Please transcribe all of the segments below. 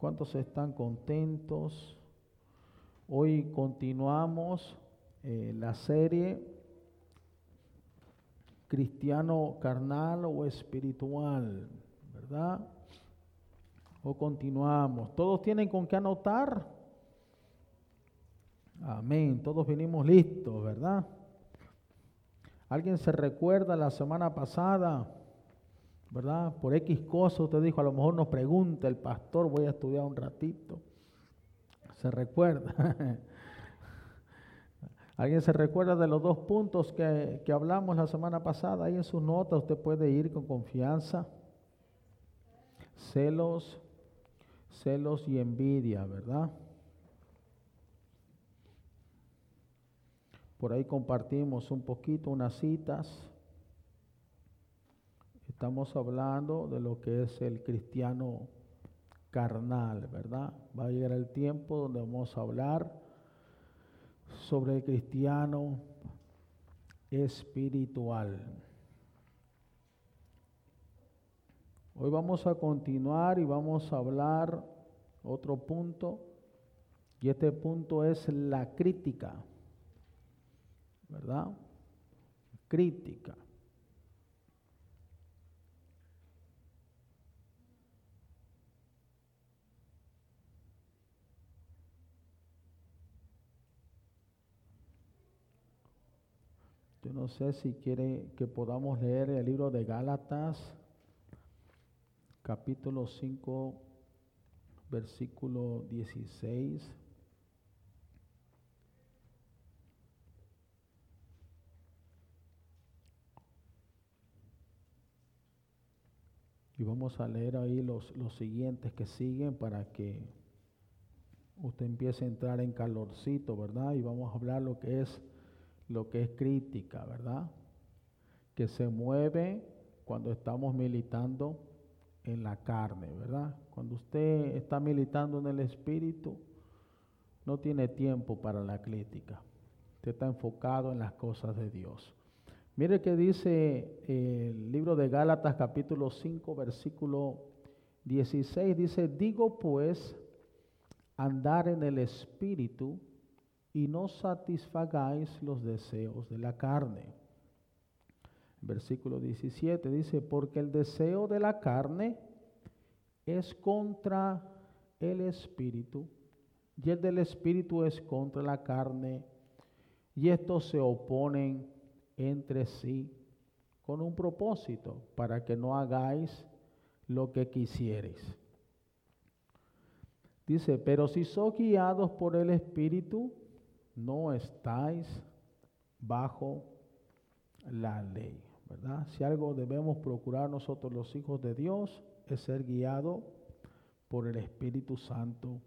¿Cuántos están contentos? Hoy continuamos eh, la serie cristiano carnal o espiritual, ¿verdad? O continuamos. ¿Todos tienen con qué anotar? Amén. Todos vinimos listos, ¿verdad? ¿Alguien se recuerda la semana pasada? ¿Verdad? Por X cosa usted dijo, a lo mejor nos pregunta el pastor, voy a estudiar un ratito. ¿Se recuerda? ¿Alguien se recuerda de los dos puntos que, que, hablamos la semana pasada? Ahí en sus notas usted puede ir con confianza. Celos, celos y envidia, ¿verdad? Por ahí compartimos un poquito unas citas. Estamos hablando de lo que es el cristiano carnal, ¿verdad? Va a llegar el tiempo donde vamos a hablar sobre el cristiano espiritual. Hoy vamos a continuar y vamos a hablar otro punto, y este punto es la crítica, ¿verdad? Crítica. Yo no sé si quiere que podamos leer el libro de Gálatas, capítulo 5, versículo 16. Y vamos a leer ahí los, los siguientes que siguen para que usted empiece a entrar en calorcito, ¿verdad? Y vamos a hablar lo que es lo que es crítica, ¿verdad? Que se mueve cuando estamos militando en la carne, ¿verdad? Cuando usted está militando en el espíritu, no tiene tiempo para la crítica. Usted está enfocado en las cosas de Dios. Mire que dice el libro de Gálatas capítulo 5 versículo 16, dice, digo pues, andar en el espíritu y no satisfagáis los deseos de la carne. Versículo 17 dice, porque el deseo de la carne es contra el espíritu y el del espíritu es contra la carne y estos se oponen entre sí con un propósito para que no hagáis lo que quisierais. Dice, pero si sois guiados por el espíritu, no estáis bajo la ley, ¿verdad? Si algo debemos procurar nosotros los hijos de Dios es ser guiado por el Espíritu Santo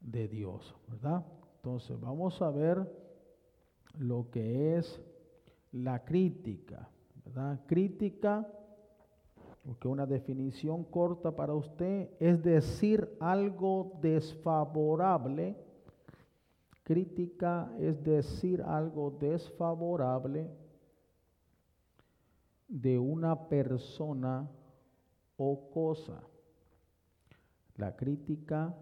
de Dios, ¿verdad? Entonces vamos a ver lo que es la crítica, ¿verdad? Crítica, porque una definición corta para usted es decir algo desfavorable Crítica es decir algo desfavorable de una persona o cosa. La crítica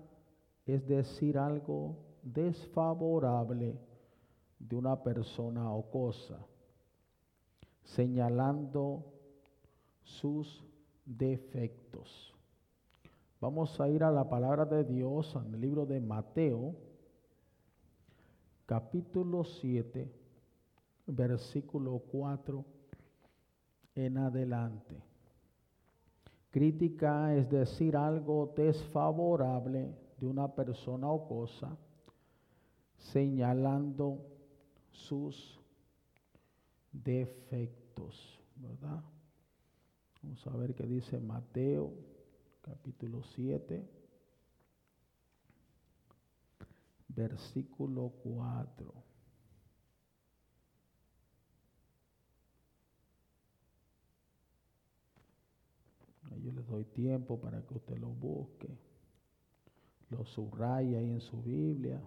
es decir algo desfavorable de una persona o cosa, señalando sus defectos. Vamos a ir a la palabra de Dios en el libro de Mateo capítulo 7, versículo 4 en adelante. Crítica es decir algo desfavorable de una persona o cosa, señalando sus defectos, ¿verdad? Vamos a ver qué dice Mateo, capítulo 7 versículo 4. Yo les doy tiempo para que usted lo busque, lo subraya ahí en su Biblia.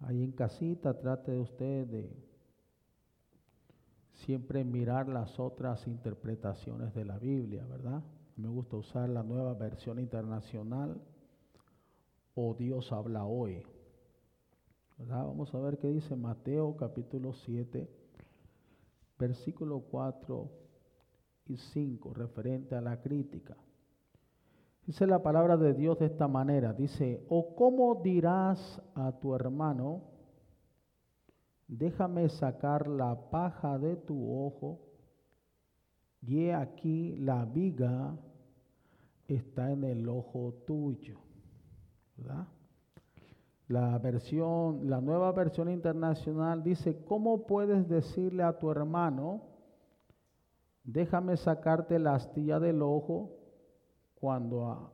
Ahí en casita trate de usted de siempre mirar las otras interpretaciones de la Biblia, ¿verdad? Me gusta usar la nueva versión internacional o Dios habla hoy. ¿verdad? Vamos a ver qué dice Mateo capítulo 7, versículo 4 y 5, referente a la crítica. Dice la palabra de Dios de esta manera, dice, o cómo dirás a tu hermano, déjame sacar la paja de tu ojo, y he aquí la viga está en el ojo tuyo. La versión, la nueva versión internacional dice, ¿cómo puedes decirle a tu hermano, déjame sacarte la astilla del ojo cuando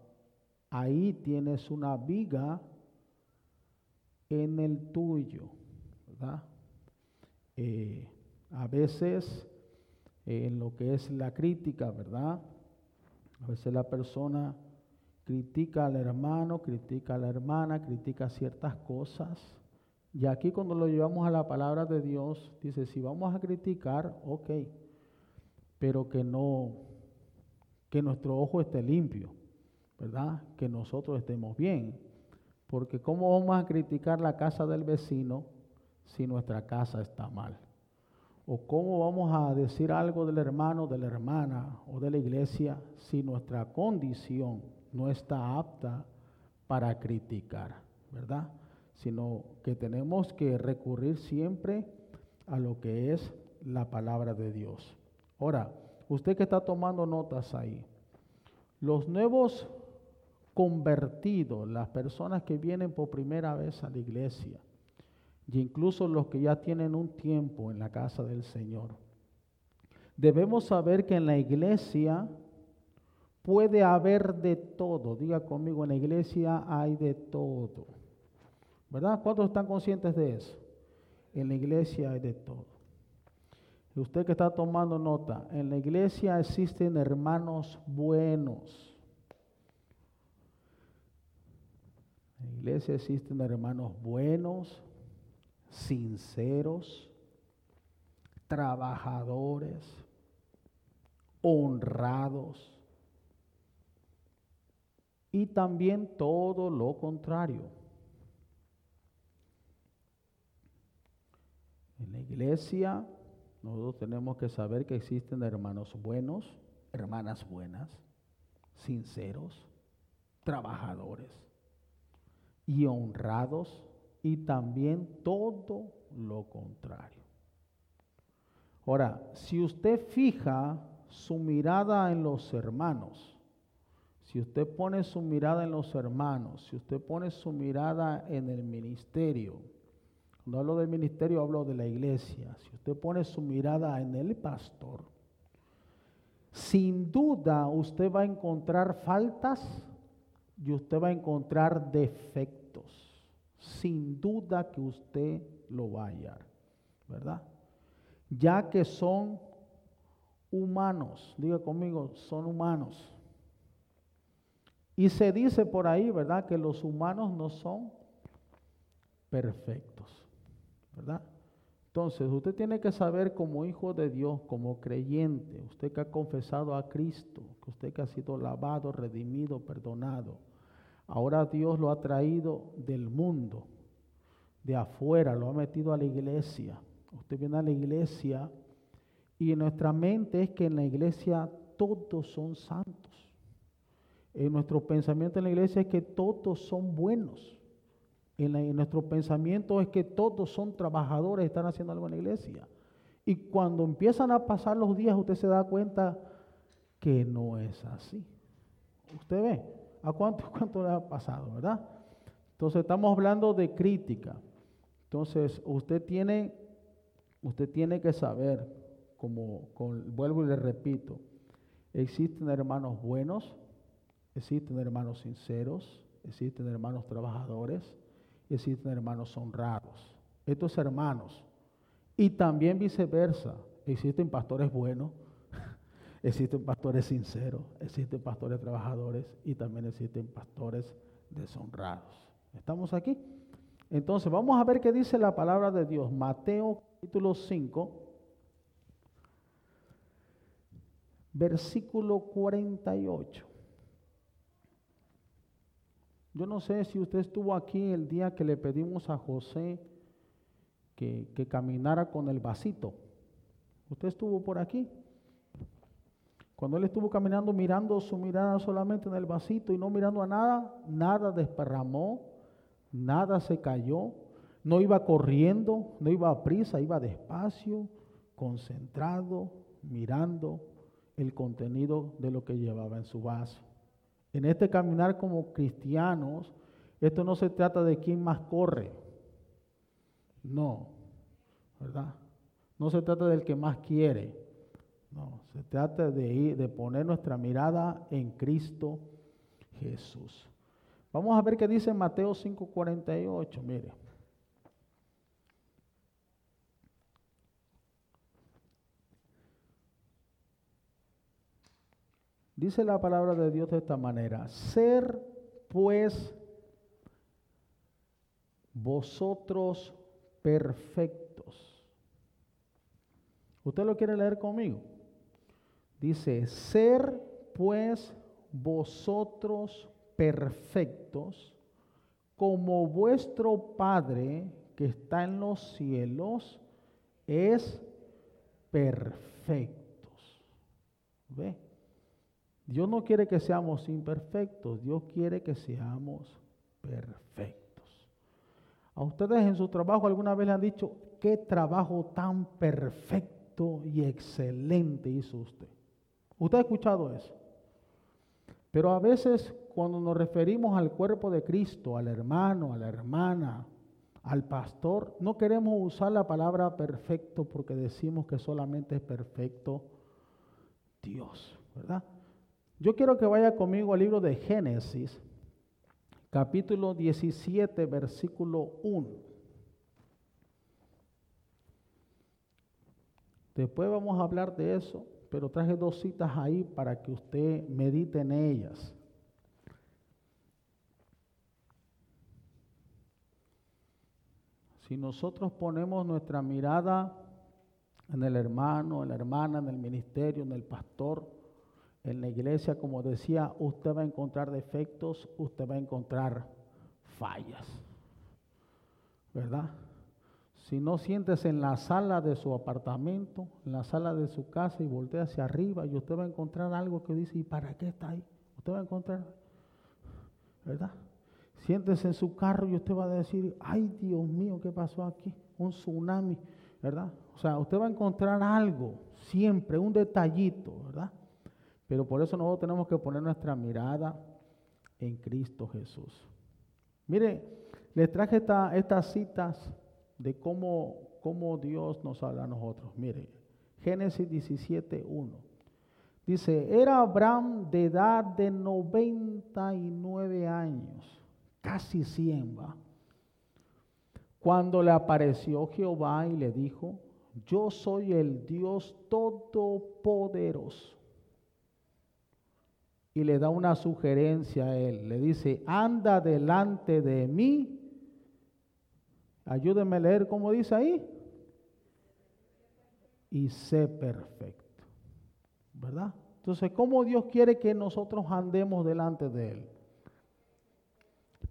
ahí tienes una viga en el tuyo? ¿verdad? Eh, a veces eh, en lo que es la crítica, ¿verdad? A veces la persona critica al hermano, critica a la hermana, critica ciertas cosas. Y aquí cuando lo llevamos a la palabra de Dios, dice, si vamos a criticar, ok, pero que no, que nuestro ojo esté limpio, ¿verdad? Que nosotros estemos bien. Porque ¿cómo vamos a criticar la casa del vecino si nuestra casa está mal? ¿O cómo vamos a decir algo del hermano, de la hermana o de la iglesia si nuestra condición no está apta para criticar, ¿verdad? Sino que tenemos que recurrir siempre a lo que es la palabra de Dios. Ahora, usted que está tomando notas ahí, los nuevos convertidos, las personas que vienen por primera vez a la iglesia, y incluso los que ya tienen un tiempo en la casa del Señor. Debemos saber que en la iglesia puede haber de todo. Diga conmigo, en la iglesia hay de todo. ¿Verdad? ¿Cuántos están conscientes de eso? En la iglesia hay de todo. Y usted que está tomando nota, en la iglesia existen hermanos buenos. En la iglesia existen hermanos buenos, sinceros, trabajadores, honrados y también todo lo contrario. En la iglesia nosotros tenemos que saber que existen hermanos buenos, hermanas buenas, sinceros, trabajadores y honrados y también todo lo contrario. Ahora, si usted fija su mirada en los hermanos, si usted pone su mirada en los hermanos, si usted pone su mirada en el ministerio, cuando hablo del ministerio hablo de la iglesia, si usted pone su mirada en el pastor, sin duda usted va a encontrar faltas y usted va a encontrar defectos sin duda que usted lo va a hallar, ¿verdad? Ya que son humanos, diga conmigo, son humanos. Y se dice por ahí, ¿verdad? Que los humanos no son perfectos, ¿verdad? Entonces, usted tiene que saber como hijo de Dios, como creyente, usted que ha confesado a Cristo, que usted que ha sido lavado, redimido, perdonado, Ahora Dios lo ha traído del mundo, de afuera, lo ha metido a la iglesia. Usted viene a la iglesia y en nuestra mente es que en la iglesia todos son santos. En nuestro pensamiento en la iglesia es que todos son buenos. En, nuestro pensamiento es que todos son trabajadores, están haciendo algo en la iglesia. Y cuando empiezan a pasar los días, usted se da cuenta que no es así. Usted ve, ¿A cuánto, cuánto le ha pasado, verdad? Entonces estamos hablando de crítica. Entonces usted tiene, usted tiene que saber, como vuelvo y le repito, existen hermanos buenos, existen hermanos sinceros, existen hermanos trabajadores, existen hermanos honrados. Estos hermanos. Y también viceversa, existen pastores buenos, Existen pastores sinceros, existen pastores trabajadores y también existen pastores deshonrados. ¿Estamos aquí? Entonces, vamos a ver qué dice la palabra de Dios. Mateo capítulo 5, versículo 48. Yo no sé si usted estuvo aquí el día que le pedimos a José que, caminara con el vasito. ¿Usted estuvo por aquí? Cuando él estuvo caminando mirando su mirada solamente en el vasito y no mirando a nada, nada desparramó, nada se cayó, no iba corriendo, no iba a prisa, iba despacio, concentrado, mirando el contenido de lo que llevaba en su vaso. En este caminar como cristianos, esto no se trata de quién más corre. No, ¿verdad? No se trata del que más quiere. No, trata de, ir, de poner nuestra mirada en Cristo Jesús. Vamos a ver qué dice Mateo 5:48, mire. Dice la palabra de Dios de esta manera, ser pues vosotros perfectos. ¿Usted lo quiere leer conmigo? Dice, ser pues vosotros perfectos como vuestro Padre que está en los cielos es perfectos. ¿Ve? Dios no quiere que seamos imperfectos, Dios quiere que seamos perfectos. A ustedes en su trabajo alguna vez le han dicho, qué trabajo tan perfecto y excelente hizo usted. Usted ha escuchado eso. Pero a veces cuando nos referimos al cuerpo de Cristo, al hermano, a la hermana, al pastor, no queremos usar la palabra perfecto porque decimos que solamente es perfecto Dios, ¿verdad? Yo quiero que vaya conmigo al libro de Génesis, capítulo 17, versículo 1. Después vamos a hablar de eso, pero traje dos citas ahí para que usted medite en ellas. Si nosotros ponemos nuestra mirada en el hermano, en la hermana, en el ministerio, en el pastor, en la iglesia, como decía, usted va a encontrar defectos, usted va a encontrar fallas. ¿Verdad? Si no sientes en la sala de su apartamento, en la sala de su casa y voltea hacia arriba y usted va a encontrar algo que dice, ¿y para qué está ahí? Usted va a encontrar, ¿verdad? Siéntese en su carro y usted va a decir, ay Dios mío, ¿qué pasó aquí? Un tsunami, ¿verdad? O sea, usted va a encontrar algo, siempre, un detallito, ¿verdad? Pero por eso nosotros tenemos que poner nuestra mirada en Cristo Jesús. Mire, les traje estas citas de cómo, cómo Dios nos habla a nosotros. Mire, Génesis 17, 1. Dice, era Abraham de edad de 99 años, casi 100, ¿va? Cuando le apareció Jehová y le dijo, yo soy el Dios todopoderoso y le da una sugerencia a él. Le dice, anda delante de mí. Ayúdenme a leer como dice ahí. Y sé perfecto. ¿Verdad? Entonces, ¿cómo Dios quiere que nosotros andemos delante de Él?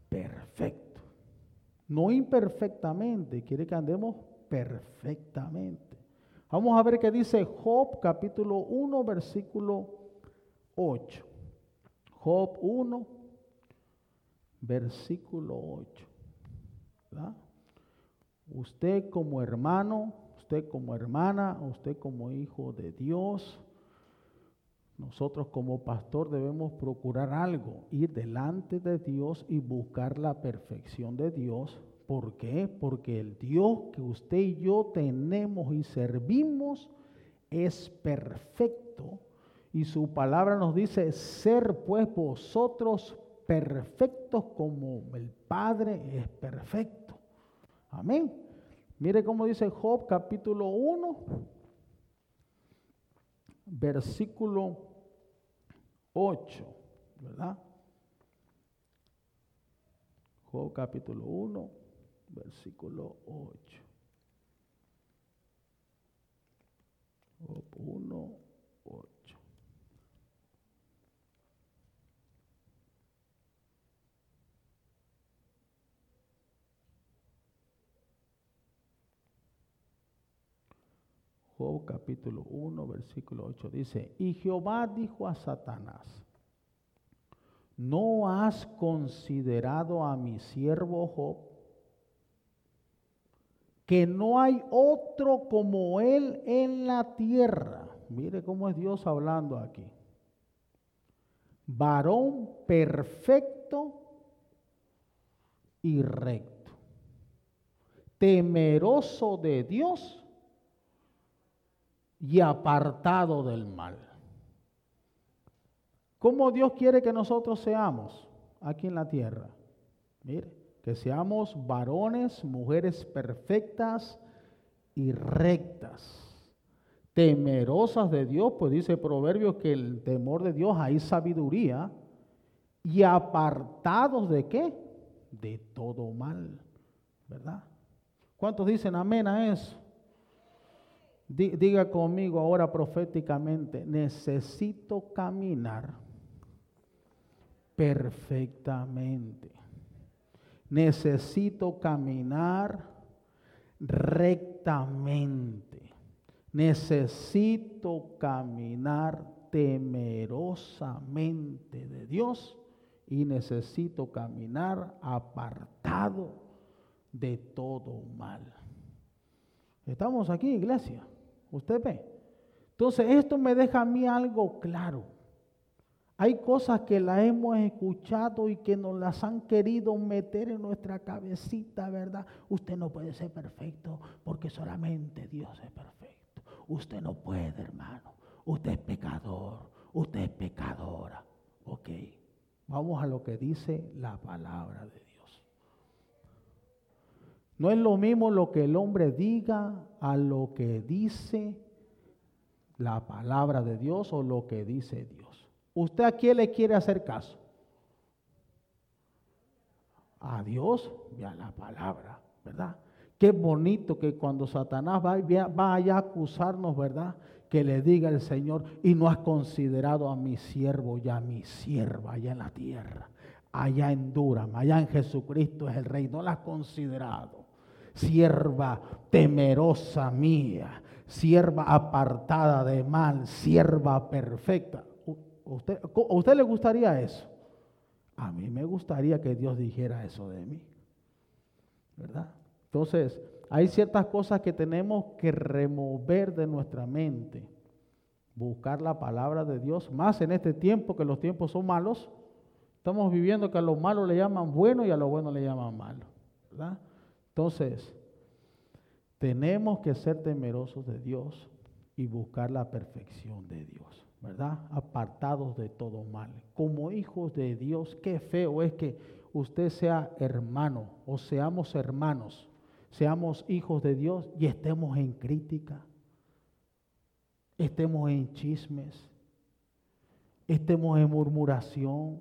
Perfecto. No imperfectamente, quiere que andemos perfectamente. Vamos a ver qué dice Job capítulo 1, versículo 8. Job 1, versículo 8. Usted como hermano, usted como hermana, usted como hijo de Dios, nosotros como pastor debemos procurar algo, ir delante de Dios y buscar la perfección de Dios. ¿Por qué? Porque el Dios que usted y yo tenemos y servimos es perfecto y su palabra nos dice, ser pues vosotros perfectos como el Padre es perfecto. Amén. Mire cómo dice Job capítulo 1, versículo 8, ¿verdad? Job capítulo 1, versículo 8. Job 1, 8. Job capítulo 1, versículo 8 dice, y Jehová dijo a Satanás, ¿no has considerado a mi siervo Job? Que no hay otro como él en la tierra. Mire cómo es Dios hablando aquí. Varón perfecto y recto. Temeroso de Dios y apartado del mal. ¿Cómo Dios quiere que nosotros seamos aquí en la tierra? Mire, que seamos varones, mujeres perfectas y rectas, temerosas de Dios, pues dice Proverbios que el temor de Dios hay sabiduría, y apartados de qué? De todo mal, ¿verdad? ¿Cuántos dicen amén a eso? Diga conmigo ahora proféticamente, necesito caminar perfectamente. Necesito caminar rectamente. Necesito caminar temerosamente de Dios y necesito caminar apartado de todo mal. Estamos aquí, iglesia. ¿Usted ve? Entonces, esto me deja a mí algo claro. Hay cosas que las hemos escuchado y que nos las han querido meter en nuestra cabecita, ¿verdad? Usted no puede ser perfecto porque solamente Dios es perfecto. Usted no puede, hermano. Usted es pecador. Usted es pecadora. Ok. Vamos a lo que dice la palabra de Dios. No es lo mismo lo que el hombre diga a lo que dice la palabra de Dios o lo que dice Dios. ¿Usted a quién le quiere hacer caso? A Dios y a la palabra, ¿verdad? Qué bonito que cuando Satanás va, vaya a acusarnos, ¿verdad? Que le diga el Señor, y no has considerado a mi siervo y a mi sierva allá en la tierra, allá en Durham, allá en Jesucristo es el Rey, no la has considerado sierva temerosa mía, sierva apartada de mal, sierva perfecta. ¿Usted, ¿A usted le gustaría eso? A mí me gustaría que Dios dijera eso de mí. ¿Verdad? Entonces, hay ciertas cosas que tenemos que remover de nuestra mente. Buscar la palabra de Dios, más en este tiempo que los tiempos son malos. Estamos viviendo que a lo malo le llaman bueno y a lo bueno le llaman malo. ¿verdad? Entonces, tenemos que ser temerosos de Dios y buscar la perfección de Dios, ¿verdad? Apartados de todo mal. Como hijos de Dios, qué feo es que usted sea hermano o seamos hermanos, seamos hijos de Dios y estemos en crítica, estemos en chismes, estemos en murmuración,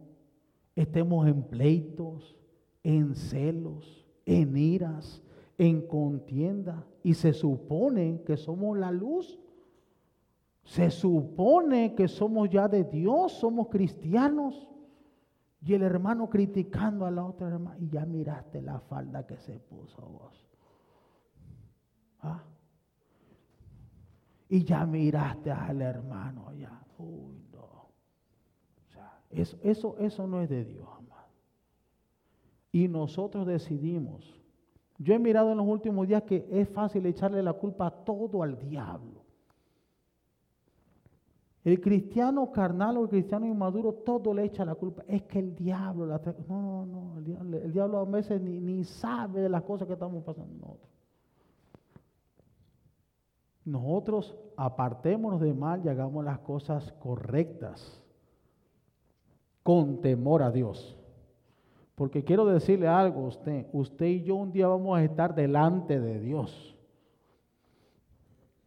estemos en pleitos, en celos en iras, en contienda. Y se supone que somos la luz. Se supone que somos ya de Dios, somos cristianos. Y el hermano criticando a la otra hermana. Y ya miraste la falda que se puso vos. ¿Ah? Y ya miraste al hermano allá. Uy, no. O sea, eso, eso, eso no es de Dios y nosotros decidimos. Yo he mirado en los últimos días que es fácil echarle la culpa todo al diablo. El cristiano carnal o el cristiano inmaduro todo le echa la culpa. Es que el diablo la No, no, el diablo, a veces ni, ni, sabe de las cosas que estamos pasando nosotros. Nosotros apartémonos de mal y hagamos las cosas correctas con temor a Dios. Porque quiero decirle algo a usted. Usted y yo un día vamos a estar delante de Dios.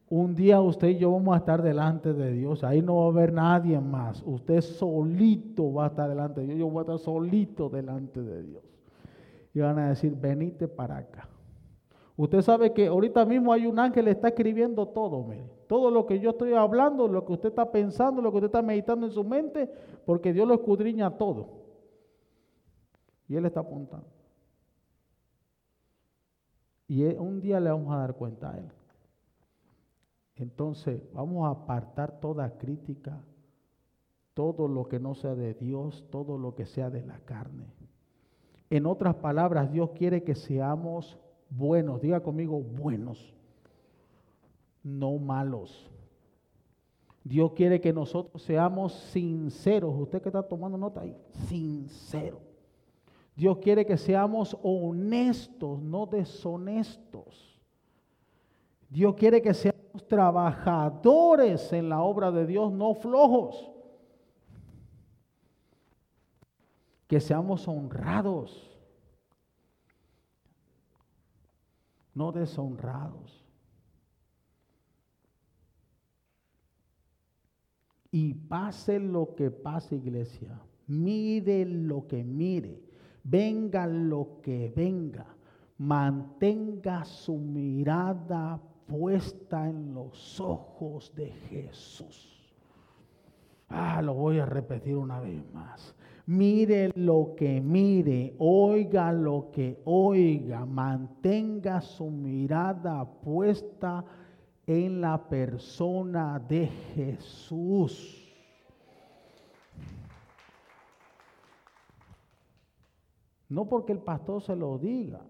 Un día usted y yo vamos a estar delante de Dios. Ahí no va a haber nadie más. Usted solito va a estar delante de Dios. Yo voy a estar solito delante de Dios. y van a decir, venite para acá. Usted sabe que ahorita mismo hay un ángel que está escribiendo todo, mire. Todo lo que yo estoy hablando, lo que usted está pensando, lo que usted está meditando en su mente, porque Dios lo escudriña todo. Y Él está apuntando. Y un día le vamos a dar cuenta a Él. Entonces, vamos a apartar toda crítica, todo lo que no sea de Dios, todo lo que sea de la carne. En otras palabras, Dios quiere que seamos buenos, diga conmigo buenos, no malos. Dios quiere que nosotros seamos sinceros. Usted que está tomando nota ahí, sincero. Dios quiere que seamos honestos, no deshonestos. Dios quiere que seamos trabajadores en la obra de Dios, no flojos. Que seamos honrados no deshonrados. Y pase lo que pase, iglesia, mire lo que mire, venga lo que venga, mantenga su mirada puesta en los ojos de Jesús. Ah, lo voy a repetir una vez más. Mire lo que mire, oiga lo que oiga, mantenga su mirada puesta en la persona de Jesús. No porque el pastor se lo diga.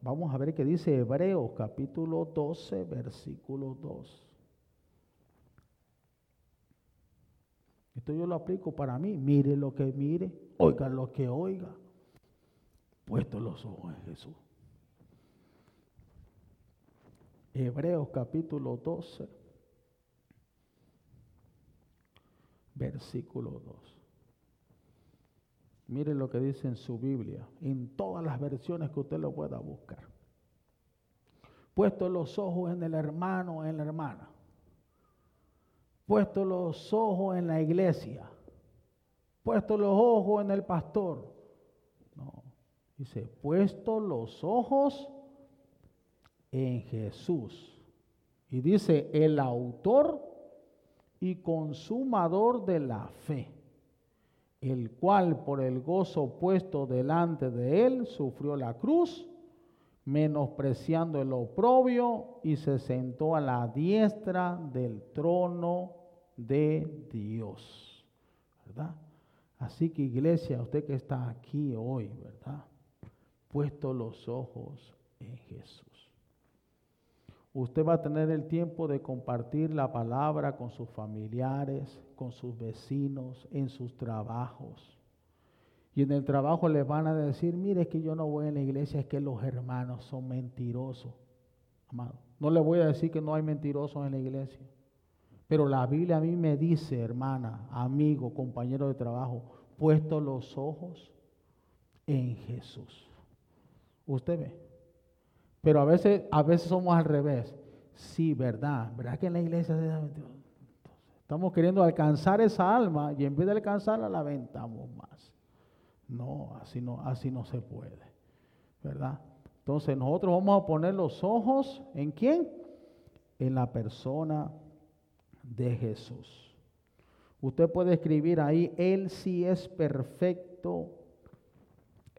Vamos a ver qué dice Hebreos capítulo 12, versículo 2. Esto yo lo aplico para mí. Mire lo que mire, oiga lo que oiga. Puesto los ojos en Jesús. Hebreos capítulo 12, versículo 2. Mire lo que dice en su Biblia, en todas las versiones que usted lo pueda buscar. Puesto los ojos en el hermano, en la hermana puesto los ojos en la iglesia, puesto los ojos en el pastor. No, dice, puesto los ojos en Jesús. Y dice, el autor y consumador de la fe, el cual por el gozo puesto delante de él sufrió la cruz, menospreciando el oprobio y se sentó a la diestra del trono de Dios, ¿verdad? Así que iglesia, usted que está aquí hoy, ¿verdad? Puesto los ojos en Jesús. Usted va a tener el tiempo de compartir la palabra con sus familiares, con sus vecinos, en sus trabajos. Y en el trabajo le van a decir, mire que yo no voy a la iglesia, es que los hermanos son mentirosos. Amado, no le voy a decir que no hay mentirosos en la iglesia. Pero la Biblia a mí me dice, hermana, amigo, compañero de trabajo, puesto los ojos en Jesús. Usted ve. Pero a veces, a veces somos al revés. Sí, verdad. ¿Verdad que en la iglesia estamos queriendo alcanzar esa alma y en vez de alcanzarla la aventamos más? No, así no, así no se puede. ¿Verdad? Entonces nosotros vamos a poner los ojos en quién? En la persona de Jesús. Usted puede escribir ahí, Él sí es perfecto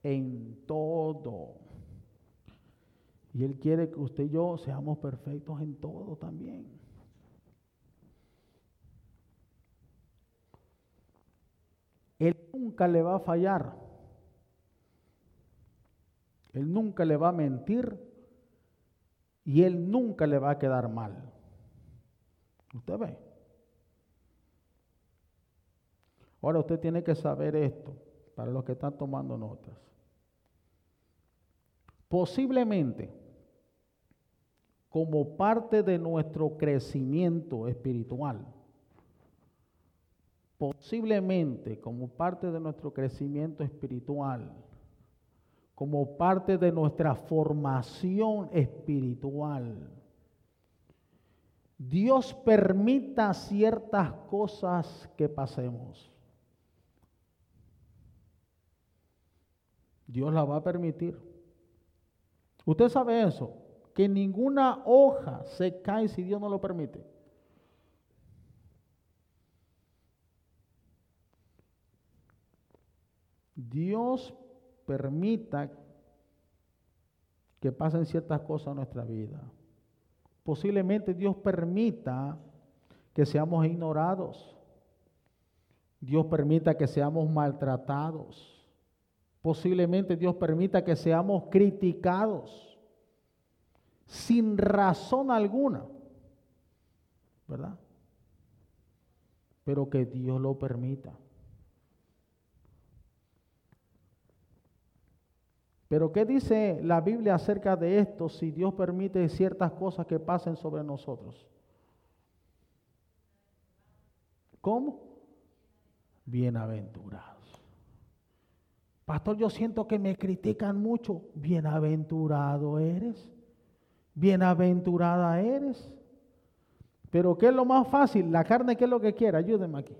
en todo. Y Él quiere que usted y yo seamos perfectos en todo también. Él nunca le va a fallar. Él nunca le va a mentir. Y Él nunca le va a quedar mal. Usted ve. Ahora usted tiene que saber esto, para los que están tomando notas. Posiblemente, como parte de nuestro crecimiento espiritual, posiblemente como parte de nuestro crecimiento espiritual, como parte de nuestra formación espiritual, Dios permita ciertas cosas que pasemos. Dios la va a permitir. Usted sabe eso, que ninguna hoja se cae si Dios no lo permite. Dios permita que pasen ciertas cosas en nuestra vida. Posiblemente Dios permita que seamos ignorados. Dios permita que seamos maltratados. Posiblemente Dios permita que seamos criticados sin razón alguna. ¿Verdad? Pero que Dios lo permita. Pero ¿qué dice la Biblia acerca de esto si Dios permite ciertas cosas que pasen sobre nosotros? ¿Cómo? Bienaventurados. Pastor, yo siento que me critican mucho. Bienaventurado eres. Bienaventurada eres. Pero ¿qué es lo más fácil? La carne, ¿qué es lo que quiere? Ayúdenme aquí.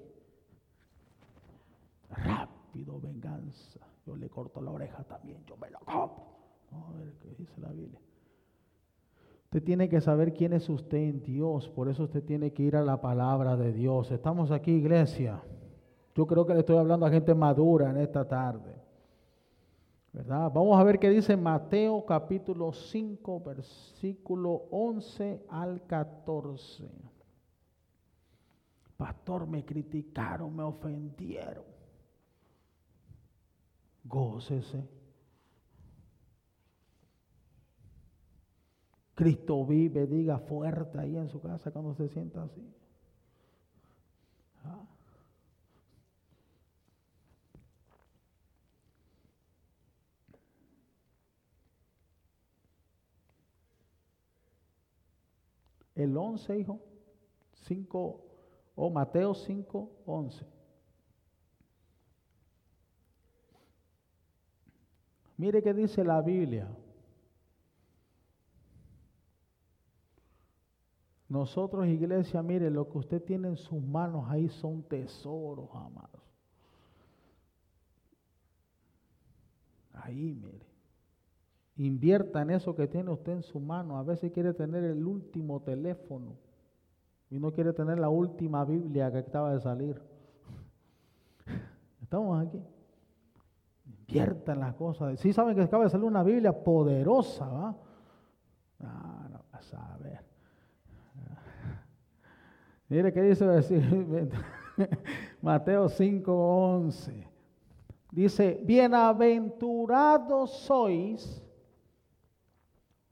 Rápido, venganza yo le corto la oreja también, yo me lo como. a ver qué dice la Biblia. Usted tiene que saber quién es usted en Dios, por eso usted tiene que ir a la palabra de Dios. Estamos aquí, iglesia. Yo creo que le estoy hablando a gente madura en esta tarde. Vamos a ver qué dice Mateo capítulo 5, versículo 11 al 14. Pastor, me criticaron, me ofendieron gócese. Cristo vive, diga fuerte ahí en su casa cuando se sienta así. Ah. El 11, hijo, 5, o Mateo 5, 11. Mire qué dice la Biblia. Nosotros, iglesia, mire, lo que usted tiene en sus manos ahí son tesoros, amados. Ahí, mire. Invierta en eso que tiene usted en su mano. A veces quiere tener el último teléfono y no quiere tener la última Biblia que acaba de salir. Estamos aquí en las cosas. Sí saben que acaba de salir una Biblia poderosa, ¿va? Ah, no vas a ver. Mire qué dice Mateo 5:11. Dice, bienaventurados sois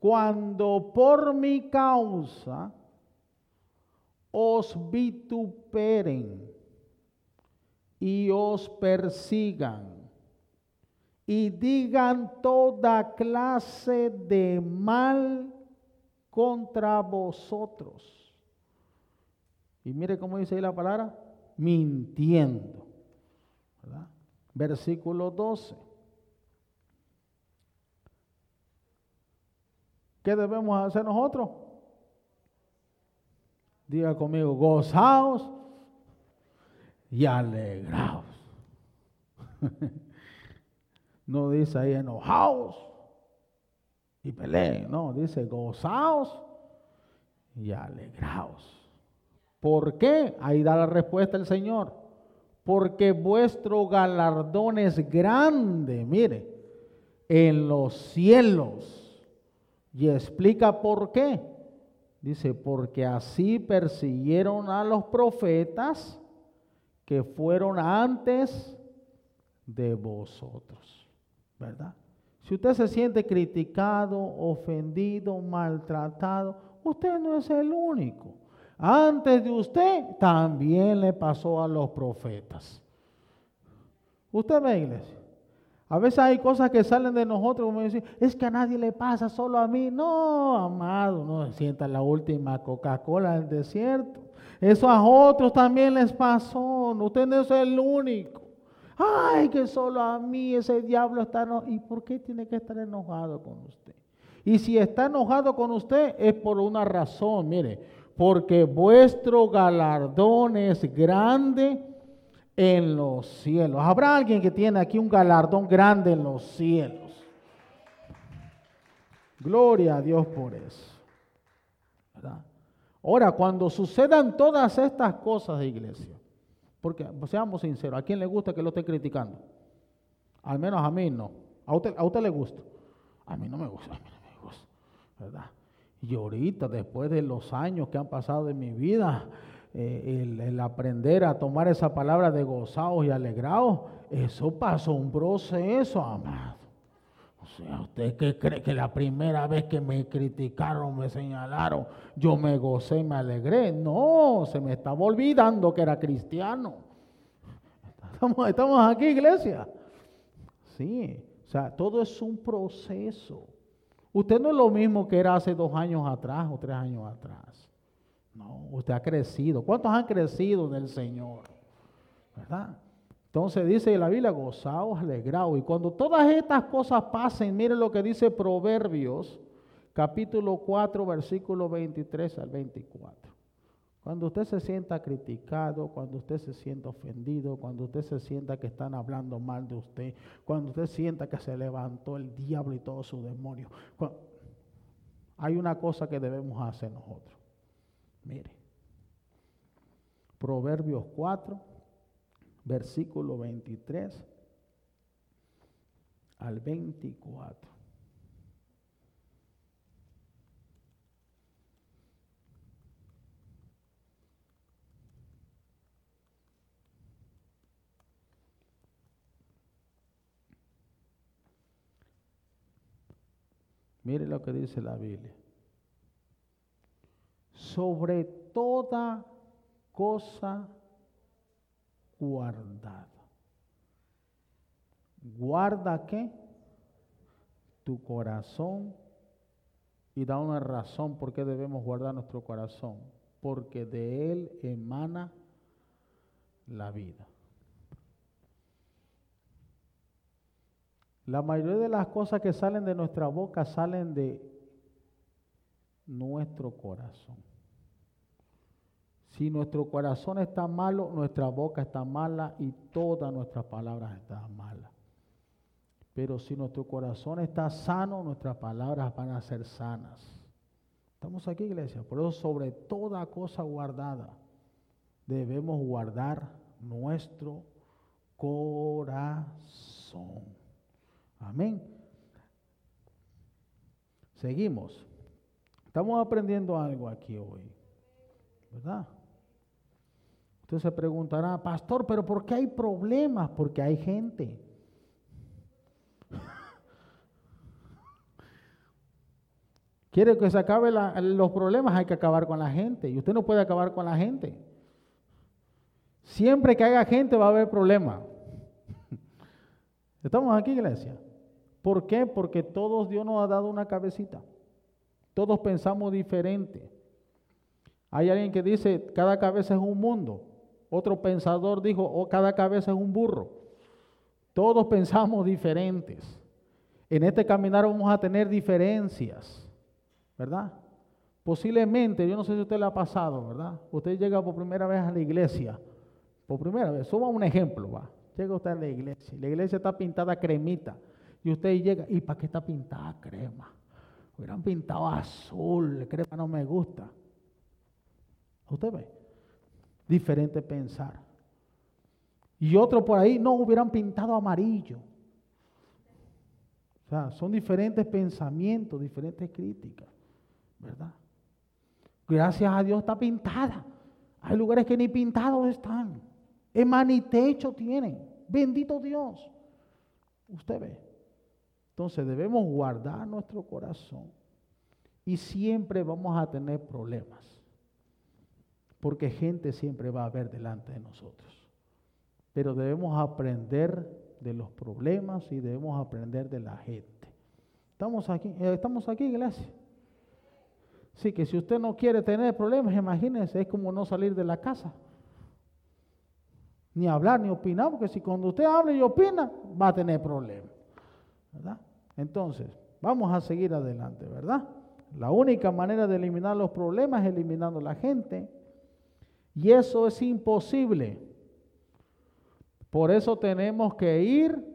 cuando por mi causa os vituperen y os persigan y digan toda clase de mal contra vosotros. Y mire cómo dice ahí la palabra, mintiendo. Versículo 12. ¿Qué debemos hacer nosotros? Diga conmigo, gozaos y alegraos. No dice ahí enojaos y peleen, no, dice gozaos y alegraos. ¿Por qué? Ahí da la respuesta el Señor. Porque vuestro galardón es grande, mire, en los cielos. Y explica por qué. Dice, porque así persiguieron a los profetas que fueron antes de vosotros. ¿verdad? Si usted se siente criticado, ofendido, maltratado, usted no es el único. Antes de usted también le pasó a los profetas. Usted ve, iglesia. A veces hay cosas que salen de nosotros como decir, es que a nadie le pasa, solo a mí. No, amado, no sienta la última Coca-Cola del desierto. Eso a otros también les pasó. Usted no es el único. Ay, que solo a mí ese diablo está enojado. ¿Y por qué tiene que estar enojado con usted? Y si está enojado con usted es por una razón, mire, porque vuestro galardón es grande En los cielos. Habrá alguien que tiene aquí un galardón grande en los cielos. Gloria a Dios por eso. Ahora, cuando sucedan todas estas cosas, iglesia, porque seamos sinceros, ¿a quién le gusta que lo esté criticando? Al menos a mí no. ¿A usted, a usted le gusta? A mí no me gusta, a mí no me gusta, ¿verdad? Y ahorita, después de los años que han pasado en mi vida, eh, el, aprender a tomar esa palabra de gozados y alegrados, eso pasó un proceso, amado. O sea, ¿usted qué cree que la primera vez que me criticaron, me señalaron, yo me gocé y me alegré? No, se me estaba olvidando que era cristiano. Estamos, estamos aquí, iglesia. Sí, o sea, todo es un proceso. Usted no es lo mismo que era hace dos años atrás o tres años atrás. Usted ha crecido. ¿Cuántos han crecido en el Señor? ¿Verdad? Entonces dice la Biblia, gozaos, alegraos. Y cuando todas estas cosas pasen, miren lo que dice Proverbios, capítulo 4, versículo 23 al 24. Cuando usted se sienta criticado, cuando usted se sienta ofendido, cuando usted se sienta que están hablando mal de usted, cuando usted sienta que se levantó el diablo y todos sus demonios, hay una cosa que debemos hacer nosotros. Mire, Proverbios 4, versículo 23 al 24. Mire lo que dice la Biblia. Sobre toda cosa guardada. Guarda qué? Tu corazón. Y da una razón por qué debemos guardar nuestro corazón. Porque de él emana la vida. La mayoría de las cosas que salen de nuestra boca salen de nuestro corazón. Si nuestro corazón está malo, nuestra boca está mala y todas nuestras palabras están malas. Pero si nuestro corazón está sano, nuestras palabras van a ser sanas. Estamos aquí, iglesia. Por eso, sobre toda cosa guardada, debemos guardar nuestro corazón. Amén. Seguimos. Estamos aprendiendo algo aquí hoy. ¿Verdad? Usted se preguntará, pastor, pero ¿por qué hay problemas? Porque hay gente. Quiere que se acabe los problemas, hay que acabar con la gente. Y usted no puede acabar con la gente. Siempre que haya gente va a haber problemas. ¿Estamos aquí, iglesia? ¿Por qué? Porque todos Dios nos ha dado una cabecita. Todos pensamos diferente. Hay alguien que dice, cada cabeza es un mundo. Otro pensador dijo, oh, cada cabeza es un burro. Todos pensamos diferentes. En este caminar vamos a tener diferencias, ¿verdad? Posiblemente, yo no sé si usted le ha pasado, ¿verdad? Usted llega por primera vez a la iglesia, por primera vez, suba un ejemplo, va. Llega usted a la iglesia, la iglesia está pintada cremita, y usted llega, ¿y para qué está pintada crema? Hubieran pintado azul, crema no me gusta. ¿Usted ve? Diferente pensar. Y otro por ahí, no, hubieran pintado amarillo. O sea, son diferentes pensamientos, diferentes críticas, ¿verdad? Gracias a Dios está pintada. Hay lugares que ni pintados están. Es manitecho tienen. Bendito Dios. Usted ve. Entonces debemos guardar nuestro corazón y siempre vamos a tener problemas, porque gente siempre va a haber delante de nosotros. Pero debemos aprender de los problemas y debemos aprender de la gente. Estamos aquí, eh, estamos aquí, iglesia. Sí, que si usted no quiere tener problemas, imagínense, es como no salir de la casa. Ni hablar, ni opinar, porque si cuando usted habla y opina, va a tener problemas. ¿verdad? Entonces, vamos a seguir adelante, ¿verdad? La única manera de eliminar los problemas es eliminando la gente. Y eso es imposible. Por eso tenemos que ir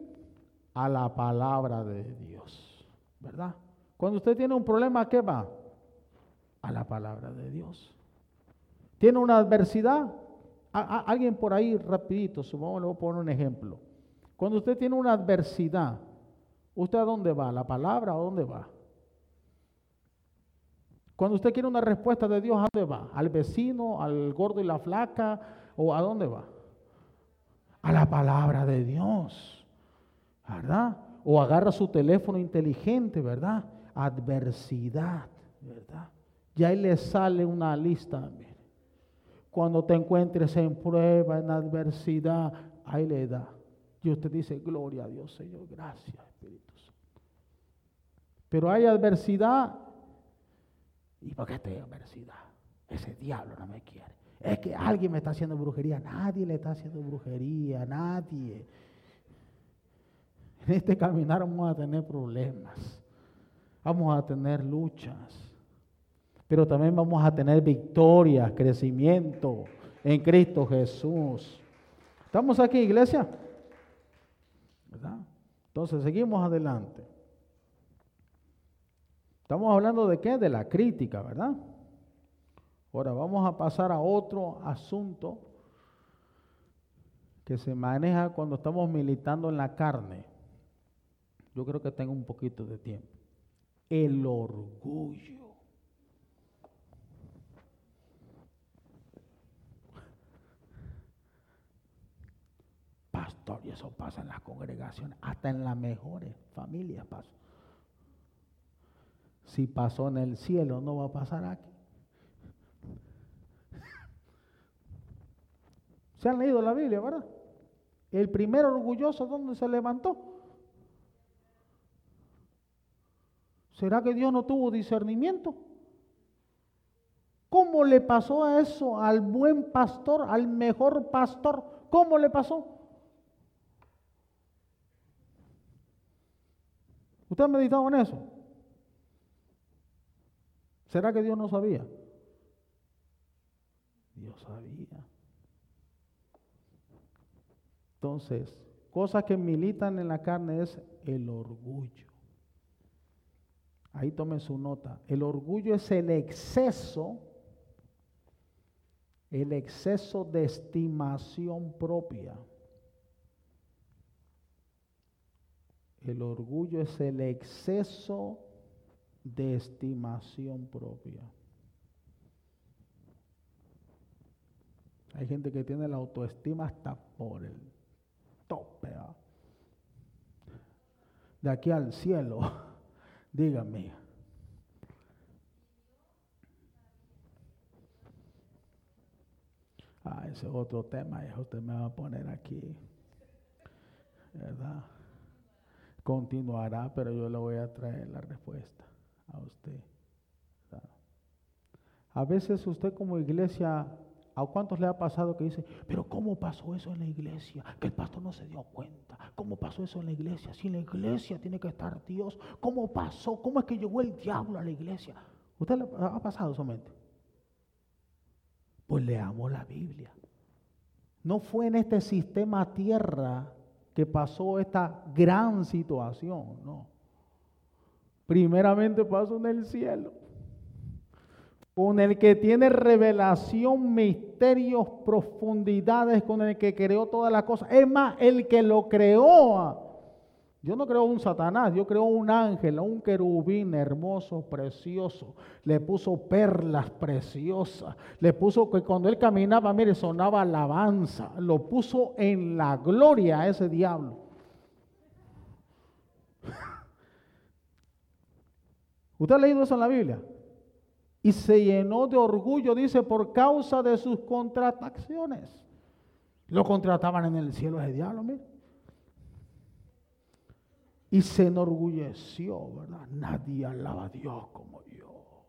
a la palabra de Dios, ¿verdad? Cuando usted tiene un problema, qué va? A la palabra de Dios. Tiene una adversidad. alguien por ahí, rapidito, supongamos, le voy a poner un ejemplo. Cuando usted tiene una adversidad, ¿usted a dónde va? ¿A la palabra o a dónde va? Cuando usted quiere una respuesta de Dios, ¿a dónde va? ¿Al vecino, al gordo y la flaca? ¿O a dónde va? A la palabra de Dios, ¿verdad? O agarra su teléfono inteligente, ¿verdad? Adversidad, ¿verdad? Y ahí le sale una lista. Cuando te encuentres en prueba, en adversidad, ahí le da. Y usted dice, gloria a Dios, Señor, gracias, Espíritu Santo. Pero hay adversidad. ¿Y por qué estoy adversidad? Ese diablo no me quiere. Es que alguien me está haciendo brujería. Nadie le está haciendo brujería, nadie. En este caminar vamos a tener problemas. Vamos a tener luchas. Pero también vamos a tener victorias, crecimiento en Cristo Jesús. ¿Estamos aquí, iglesia? Entonces, seguimos adelante. Estamos hablando de qué? De la crítica, ¿verdad? Ahora vamos a pasar a otro asunto que se maneja cuando estamos militando en la carne. Yo creo que tengo un poquito de tiempo. El orgullo. y eso pasa en las congregaciones, hasta en las mejores familias pasa. Si pasó en el cielo, no va a pasar aquí. Se han leído la Biblia, ¿verdad? El primer orgulloso, ¿dónde se levantó? ¿Será que Dios no tuvo discernimiento? ¿Cómo le pasó eso al buen pastor, al mejor pastor? ¿Cómo le pasó? ¿Usted ha meditado en eso? ¿Será que Dios no sabía? Dios sabía. Entonces, cosas que militan en la carne es el orgullo. Ahí tomen su nota. El orgullo es el exceso, el exceso de estimación propia. El orgullo es el exceso de estimación propia. Hay gente que tiene la autoestima hasta por el tope. De aquí al cielo, dígame. Ah, ese es otro tema, eso usted me va a poner aquí. ¿Verdad? continuará, pero yo le voy a traer la respuesta a usted. A veces usted como iglesia, ¿a cuántos le ha pasado que dice, pero cómo pasó eso en la iglesia? Que el pastor no se dio cuenta. ¿Cómo pasó eso en la iglesia? Si en la iglesia tiene que estar Dios, ¿cómo pasó? ¿Cómo es que llegó el diablo a la iglesia? ¿Usted le ha pasado eso mente? Pues leamos la Biblia. No fue en este sistema tierra que pasó esta gran situación, no. Primeramente pasó en el cielo, con el que tiene revelación, misterios, profundidades, con el que creó todas las cosas. Es más, el que lo creó yo no creo un Satanás, yo creo un ángel, un querubín hermoso, precioso. Le puso perlas preciosas. Le puso que cuando él caminaba, mire, sonaba alabanza. Lo puso en la gloria a ese diablo. ¿Usted ha leído eso en la Biblia? Y se llenó de orgullo, dice, por causa de sus contrataciones. Lo contrataban en el cielo ese diablo, mire y se enorgulleció, ¿verdad? Nadie alaba a Dios como yo.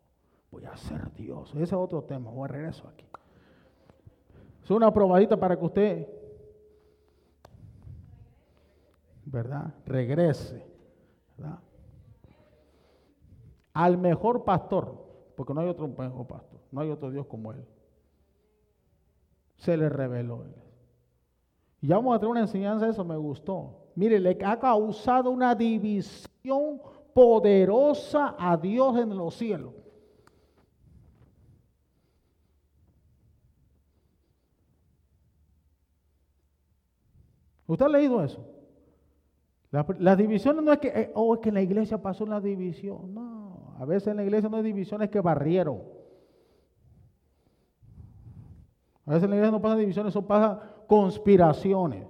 Voy a ser Dios. Ese es otro tema, voy a regreso aquí. Es una probadita para que usted, ¿verdad? Regrese, ¿verdad? Al mejor pastor, porque no hay otro mejor pastor, no hay otro Dios como Él. Se le reveló. Y ya vamos a tener una enseñanza de eso, me gustó. Mire, le ha causado una división poderosa a Dios en los cielos. ¿Usted ha leído eso? Las divisiones no es que, eh, oh, es que en la iglesia pasó una división. No, a veces en la iglesia no hay divisiones que barrieron. A veces en la iglesia no pasan divisiones, son pasan conspiraciones.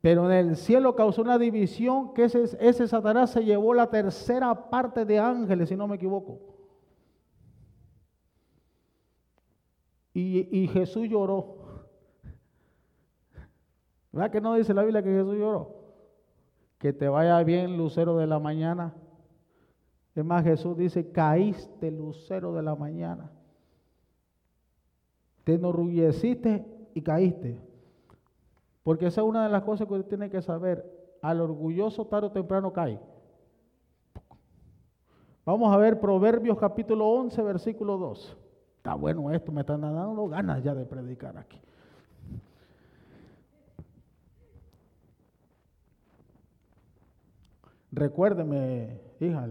Pero en el cielo causó una división que ese, Satanás se llevó la tercera parte de ángeles, si no me equivoco. Y, y Jesús lloró. ¿Verdad que no dice la Biblia que Jesús lloró? Que te vaya bien, lucero de la mañana. Es más, Jesús dice, caíste, lucero de la mañana. Te enorgulleciste y caíste. Porque esa es una de las cosas que usted tiene que saber. Al orgulloso tarde o temprano cae. Vamos a ver Proverbios capítulo 11, versículo 2. Está bueno esto, me están dando ganas ya de predicar aquí. Recuérdeme, hija.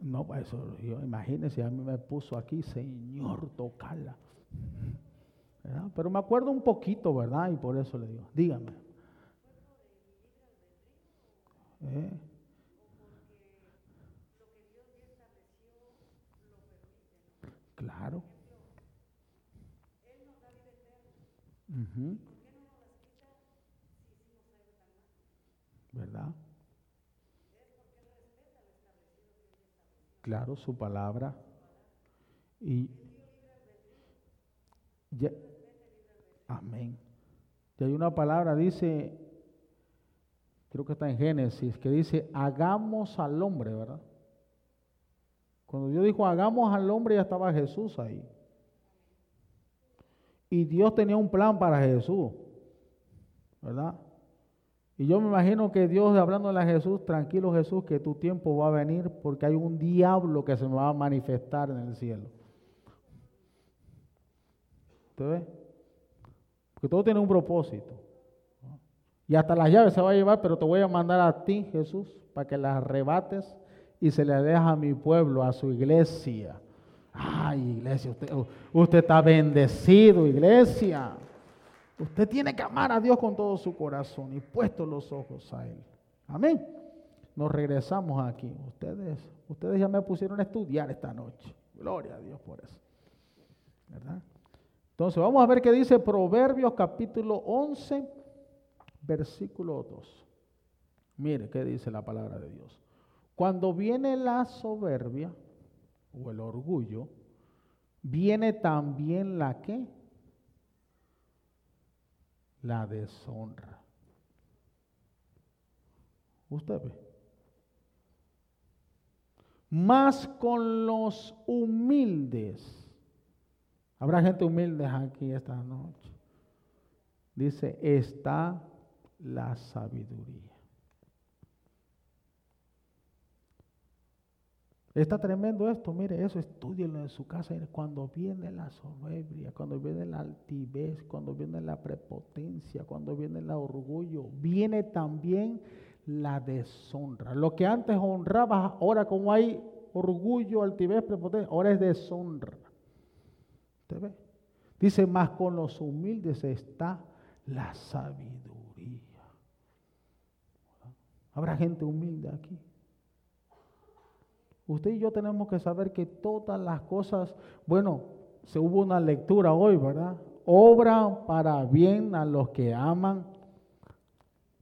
No, pues eso, yo imagínese, a mí me puso aquí, Señor, tocala. Pero me acuerdo un poquito, ¿verdad? Y por eso le digo, dígame. ¿Eh? Claro. ¿verdad? Claro, su palabra. Y ya, amén. Y hay una palabra, dice, creo que está en Génesis, que dice, hagamos al hombre, ¿verdad? Cuando Dios dijo, hagamos al hombre, ya estaba Jesús ahí. Y Dios tenía un plan para Jesús, ¿verdad? Y yo me imagino que Dios hablándole a Jesús, tranquilo Jesús, que tu tiempo va a venir porque hay un diablo que se me va a manifestar en el cielo. ¿Usted ve? Porque todo tiene un propósito. Y hasta las llaves se va a llevar, pero te voy a mandar a ti, Jesús, para que las arrebates y se le deja a mi pueblo, a su iglesia. Ay, iglesia, usted, usted está bendecido, iglesia. Usted tiene que amar a Dios con todo su corazón y puesto los ojos a Él. Amén. Nos regresamos aquí. Ustedes, ustedes ya me pusieron a estudiar esta noche. Gloria a Dios por eso. ¿Verdad? Entonces vamos a ver qué dice Proverbios capítulo 11, versículo 2. Mire qué dice la palabra de Dios. Cuando viene la soberbia o el orgullo, viene también la que la deshonra. Usted ve. Más con los humildes. Habrá gente humilde aquí esta noche. Dice, está la sabiduría. Está tremendo esto, mire eso, estudienlo en su casa. Cuando viene la soberbia, cuando viene la altivez, cuando viene la prepotencia, cuando viene el orgullo, viene también la deshonra. Lo que antes honraba, ahora como hay orgullo, altivez, prepotencia, ahora es deshonra. ¿Usted ve? Dice, más con los humildes está la sabiduría. Habrá gente humilde aquí. Usted y yo tenemos que saber que todas las cosas, bueno, se hubo una lectura hoy, ¿verdad? Obra para bien a los que aman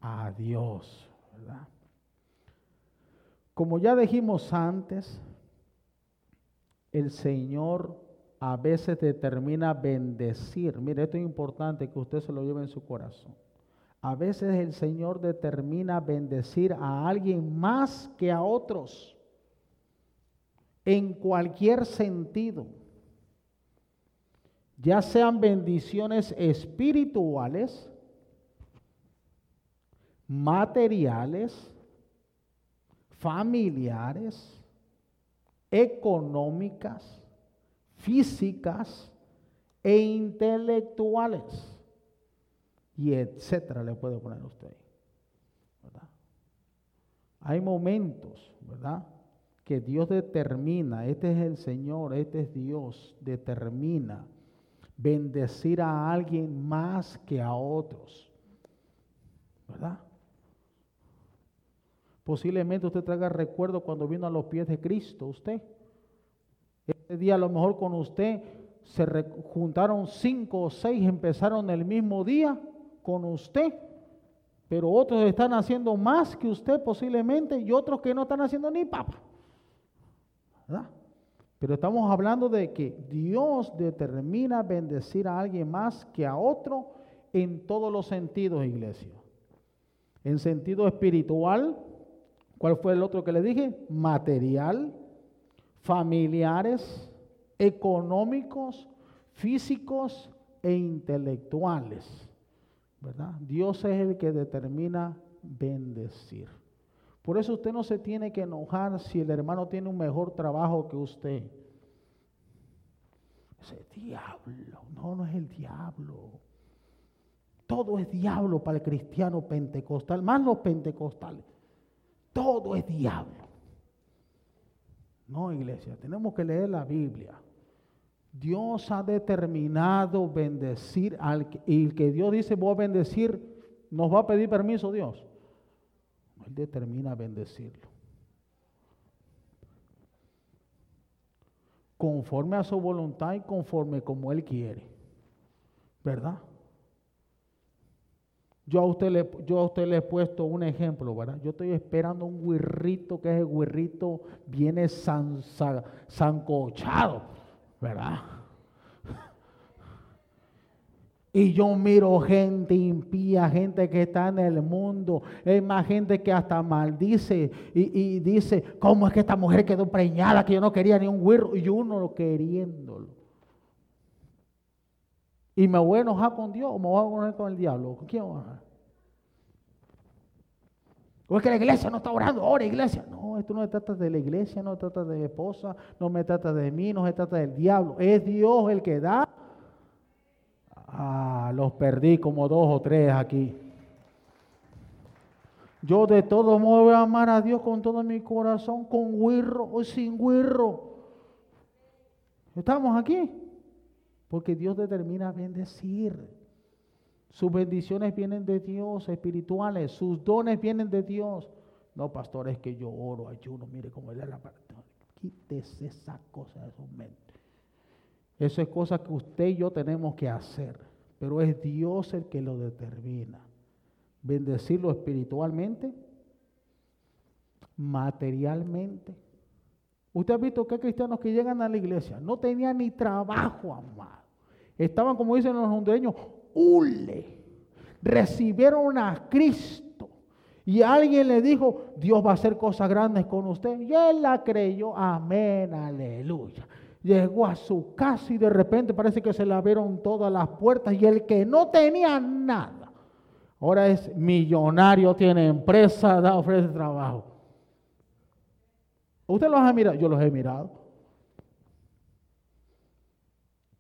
a Dios, ¿verdad? Como ya dijimos antes, el Señor a veces determina bendecir. Mire, esto es importante que usted se lo lleve en su corazón. A veces el Señor determina bendecir a alguien más que a otros en cualquier sentido, ya sean bendiciones espirituales, materiales, familiares, económicas, físicas e intelectuales. Y etcétera le puede poner usted. ¿verdad? Hay momentos, ¿verdad? Que Dios determina, este es el Señor, este es Dios, determina bendecir a alguien más que a otros. ¿Verdad? Posiblemente usted traiga recuerdo cuando vino a los pies de Cristo, usted. Ese día a lo mejor con usted se juntaron cinco o seis, empezaron el mismo día con usted, pero otros están haciendo más que usted posiblemente y otros que no están haciendo ni papa. Pero estamos hablando de que Dios determina bendecir a alguien más que a otro en todos los sentidos, iglesia. En sentido espiritual, ¿cuál fue el otro que le dije? Material, familiares, económicos, físicos e intelectuales. ¿Verdad? Dios es el que determina bendecir. Por eso usted no se tiene que enojar si el hermano tiene un mejor trabajo que usted. Ese diablo, no, no es el diablo. Todo es diablo para el cristiano pentecostal, más los pentecostales. Todo es diablo. No, iglesia, tenemos que leer la Biblia. Dios ha determinado bendecir al y el que Dios dice voy a bendecir, nos va a pedir permiso Dios. Él determina bendecirlo. Conforme a su voluntad y conforme como Él quiere. ¿Verdad? Yo a usted le, yo a usted le he puesto un ejemplo, ¿verdad? Yo estoy esperando un guirrito que ese guirrito viene sancochado, ¿verdad? Y yo miro gente impía, gente que está en el mundo. Hay más gente que hasta maldice y, dice, ¿cómo es que esta mujer quedó preñada que yo no quería ni un güiro? Y uno lo queriéndolo. ¿Y me voy a enojar con Dios o me voy a enojar con el diablo? ¿Con quién voy a enojar? ¿O es que la iglesia no está orando? Ahora, iglesia. No, esto no se trata de la iglesia, no se trata de mi esposa, no me trata de mí, no se trata del diablo. Es Dios el que da Ah, los perdí como dos o tres aquí. Yo de todo modo voy a amar a Dios con todo mi corazón, con guirro o sin guirro. Estamos aquí porque Dios determina bendecir. Sus bendiciones vienen de Dios, espirituales, sus dones vienen de Dios. No, pastor, es que yo oro, ayuno, mire cómo es la parte. Quítese esa cosa de su mente. Eso es cosa que usted y yo tenemos que hacer, pero es Dios el que lo determina. Bendecirlo espiritualmente, materialmente. Usted ha visto que hay cristianos que llegan a la iglesia, no tenían ni trabajo, amado. Estaban, como dicen los hondureños, hule. Recibieron a Cristo. Y alguien le dijo, Dios va a hacer cosas grandes con usted. Y él la creyó. Amén, aleluya llegó a su casa y de repente parece que se le abrieron todas las puertas y el que no tenía nada, ahora es millonario, tiene empresa, da, ofrece trabajo. ¿Usted los ha mirado? Yo los he mirado.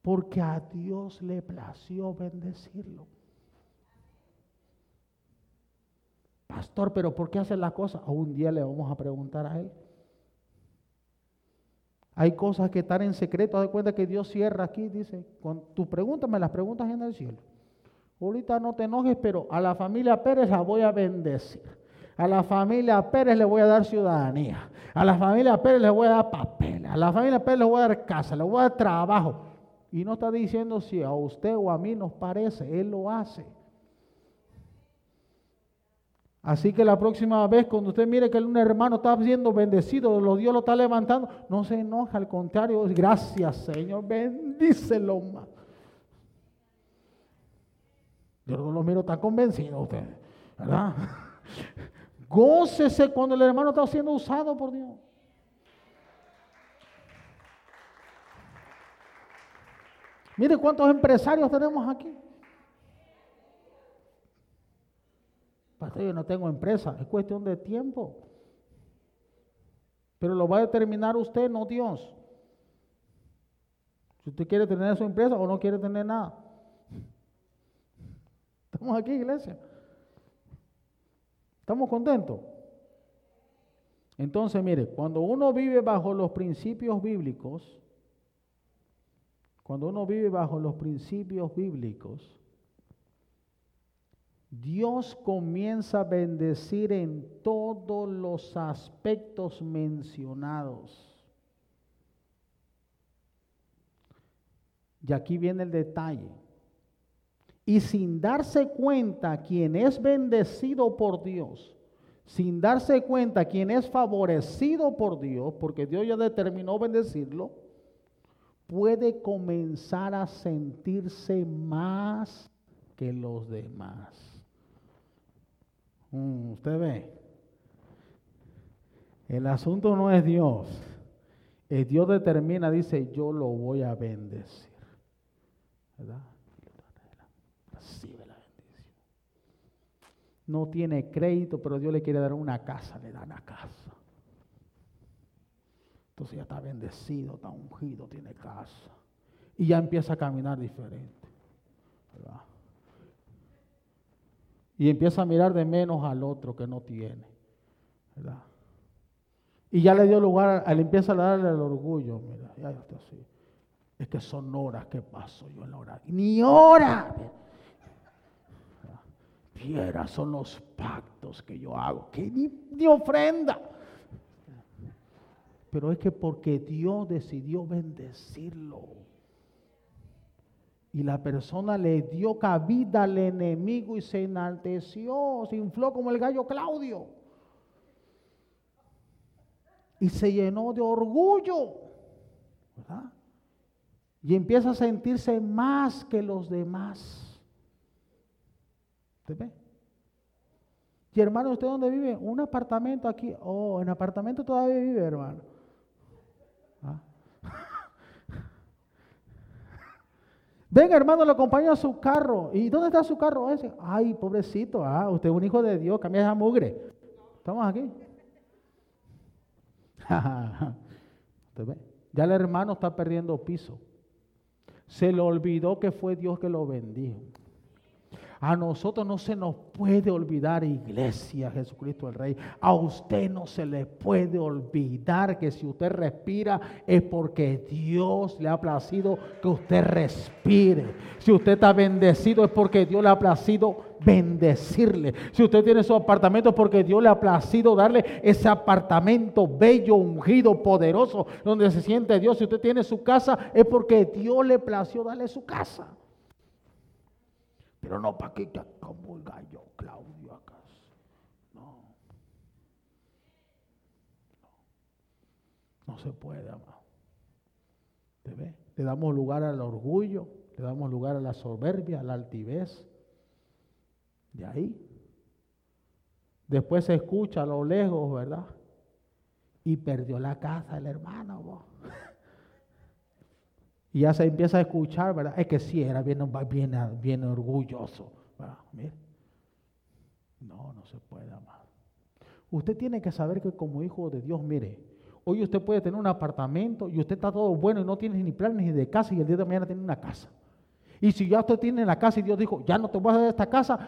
Porque a Dios le plació bendecirlo. Pastor, pero ¿por qué hace la cosa? Un día le vamos a preguntar a él. Hay cosas que están en secreto. Haz cuenta que Dios cierra aquí, dice, con tus preguntas me las preguntas en el cielo. Ahorita no te enojes, pero a la familia Pérez la voy a bendecir. A la familia Pérez le voy a dar ciudadanía. A la familia Pérez le voy a dar papel. A la familia Pérez le voy a dar casa, le voy a dar trabajo. Y no está diciendo si a usted o a mí nos parece, Él lo hace. Así que la próxima vez cuando usted mire que un hermano está siendo bendecido, lo Dios lo está levantando, no se enoja, al contrario, gracias Señor, bendícelo más. Yo no lo miro tan convencido usted, ¿verdad? Gócese cuando el hermano está siendo usado por Dios. Mire cuántos empresarios tenemos aquí. Yo no tengo empresa, es cuestión de tiempo. Pero lo va a determinar usted, no Dios. Si usted quiere tener su empresa o no quiere tener nada. Estamos aquí, iglesia. ¿Estamos contentos? Entonces, mire, cuando uno vive bajo los principios bíblicos, cuando uno vive bajo los principios bíblicos, Dios comienza a bendecir en todos los aspectos mencionados. Y aquí viene el detalle. Y sin darse cuenta quien es bendecido por Dios, sin darse cuenta quien es favorecido por Dios, porque Dios ya determinó bendecirlo, puede comenzar a sentirse más que los demás. Mm, usted ve, el asunto no es Dios. El Dios determina, dice, yo lo voy a bendecir. ¿Verdad? Recibe la bendición. No tiene crédito, pero Dios le quiere dar una casa, le da una casa. Entonces ya está bendecido, está ungido, tiene casa. Y ya empieza a caminar diferente. ¿verdad? Y empieza a mirar de menos al otro que no tiene. ¿verdad? Y ya le dio lugar, él empieza a darle el orgullo. Mira. Es que son horas que paso yo en la hora. Ni hora. Fiera son los pactos que yo hago, que ni, ni ofrenda. Pero es que porque Dios decidió bendecirlo. Y la persona le dio cabida al enemigo y se enalteció, se infló como el gallo Claudio. Y se llenó de orgullo. ¿verdad? Y empieza a sentirse más que los demás. ¿Usted ve? Y hermano, ¿usted dónde vive? Un apartamento aquí. Oh, en apartamento todavía vive, hermano. ¿Ah? Venga, hermano, le acompaña a su carro. ¿Y dónde está su carro ese? Ay, pobrecito, ah, usted es un hijo de Dios, cambia esa mugre. Estamos aquí. ¿Usted ve? Ya el hermano está perdiendo piso. Se le olvidó que fue Dios que lo bendijo. A nosotros no se nos puede olvidar, iglesia, Jesucristo el Rey. A usted no se le puede olvidar que si usted respira es porque Dios le ha placido que usted respire. Si usted está bendecido es porque Dios le ha placido bendecirle. Si usted tiene su apartamento es porque Dios le ha placido darle ese apartamento bello, ungido, poderoso, donde se siente Dios. Si usted tiene su casa es porque Dios le plació darle su casa. Pero no para que como el gallo Claudio acá. No. No. No se puede, amado. ¿Te ve? Le damos lugar al orgullo, le damos lugar a la soberbia, a la altivez. De ahí. Después se escucha a lo lejos, ¿verdad? Y perdió la casa el hermano. ¿vos? Y ya se empieza a escuchar, ¿verdad? Es que sí, era bien, bien, bien orgulloso. Mire. No, no se puede amar. Usted tiene que saber que como hijo de Dios, mire, hoy usted puede tener un apartamento y usted está todo bueno y no tiene ni planes ni de casa y el día de mañana tiene una casa. Y si ya usted tiene la casa y Dios dijo, ya no te voy a dar esta casa,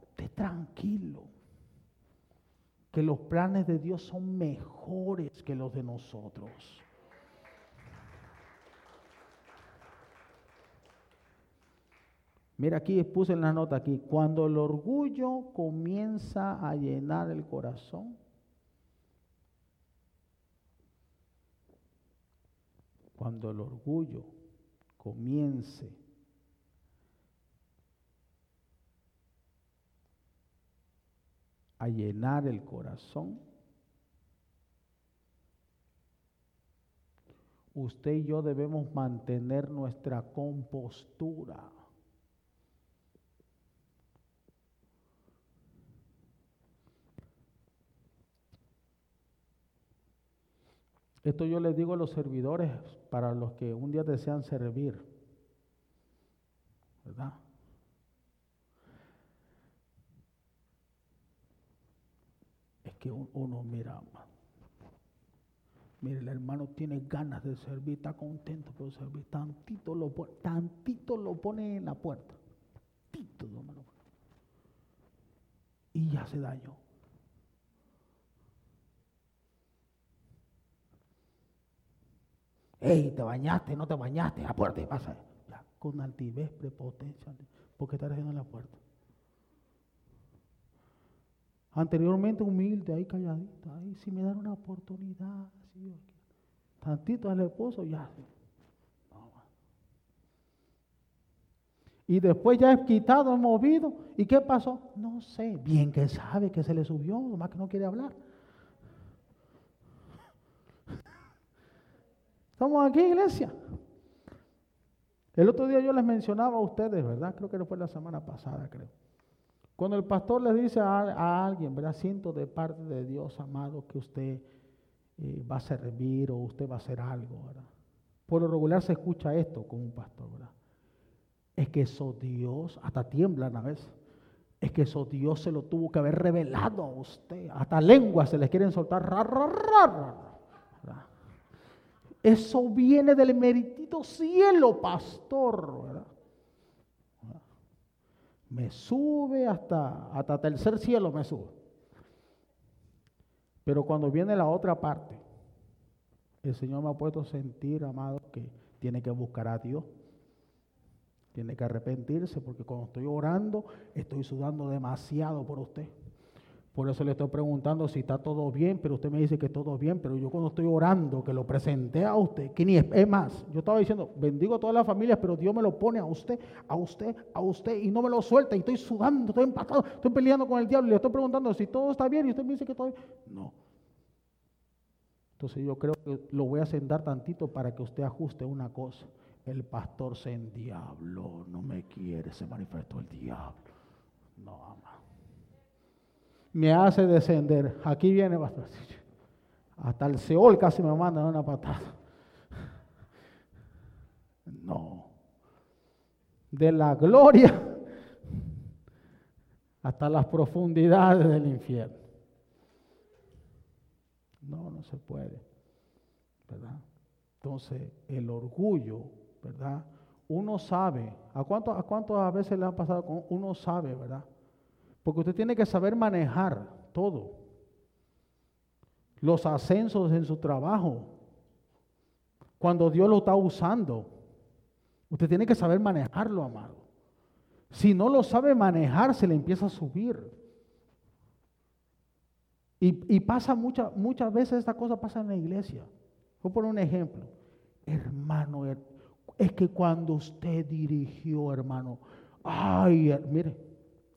esté tranquilo. Que los planes de Dios son mejores que los de nosotros. Mira aquí puse en la nota aquí, cuando el orgullo comienza a llenar el corazón, cuando el orgullo comience a llenar el corazón, usted y yo debemos mantener nuestra compostura. Esto yo les digo a los servidores para los que un día desean servir. ¿Verdad? Es que uno mira, Mire, el hermano tiene ganas de servir, está contento por servir. Tantito lo tantito lo pone en la puerta. Tantito. Y ya se dañó. Ey, te bañaste, no te bañaste, a puerta pasa. Con altivez, prepotencia, porque estás haciendo en la puerta. Anteriormente humilde, ahí calladita, ahí si me dan una oportunidad, tantito al esposo, ya. Y después ya es quitado, movido. ¿Y qué pasó? No sé. Bien que sabe que se le subió, nomás que no quiere hablar. Estamos aquí, iglesia. El otro día yo les mencionaba a ustedes, ¿verdad? Creo que no fue la semana pasada, creo. Cuando el pastor le dice a, alguien, ¿verdad? Siento de parte de Dios, amado, que usted eh, va a servir o usted va a hacer algo, ¿verdad? Por lo regular se escucha esto con un pastor, ¿verdad? Es que eso Dios, hasta tiemblan a veces, es que eso Dios se lo tuvo que haber revelado a usted. Hasta lenguas se les quieren soltar, Eso viene del meritito cielo, pastor, ¿verdad? Me sube hasta, hasta tercer cielo, me sube. Pero cuando viene la otra parte, el Señor me ha puesto a sentir, amado, que tiene que buscar a Dios. Tiene que arrepentirse porque cuando estoy orando, estoy sudando demasiado por usted. Por eso le estoy preguntando si está todo bien, pero usted me dice que todo bien, pero yo cuando estoy orando, que lo presenté a usted, que ni es, más, yo estaba diciendo, bendigo a todas las familias, pero Dios me lo pone a usted, a usted, a usted, y no me lo suelta, y estoy sudando, estoy empatado, estoy peleando con el diablo, y le estoy preguntando si todo está bien, y usted me dice que todo bien. No. Entonces yo creo que lo voy a sentar tantito para que usted ajuste una cosa. El pastor se endiabló, no me quiere, se manifestó el diablo. No, ama me hace descender. Aquí viene bastante. Hasta el Seol casi me manda una patada. No. De la gloria hasta las profundidades del infierno. No, no se puede. ¿Verdad? Entonces, el orgullo, ¿verdad? Uno sabe, ¿a cuánto, a cuánto a veces le ha pasado con uno sabe, ¿verdad? Porque usted tiene que saber manejar todo. Los ascensos en su trabajo. Cuando Dios lo está usando. Usted tiene que saber manejarlo, amado. Si no lo sabe manejar, se le empieza a subir. Y, pasa muchas muchas veces esta cosa pasa en la iglesia. Voy a poner un ejemplo. Hermano, es que cuando usted dirigió, hermano, ay, mire,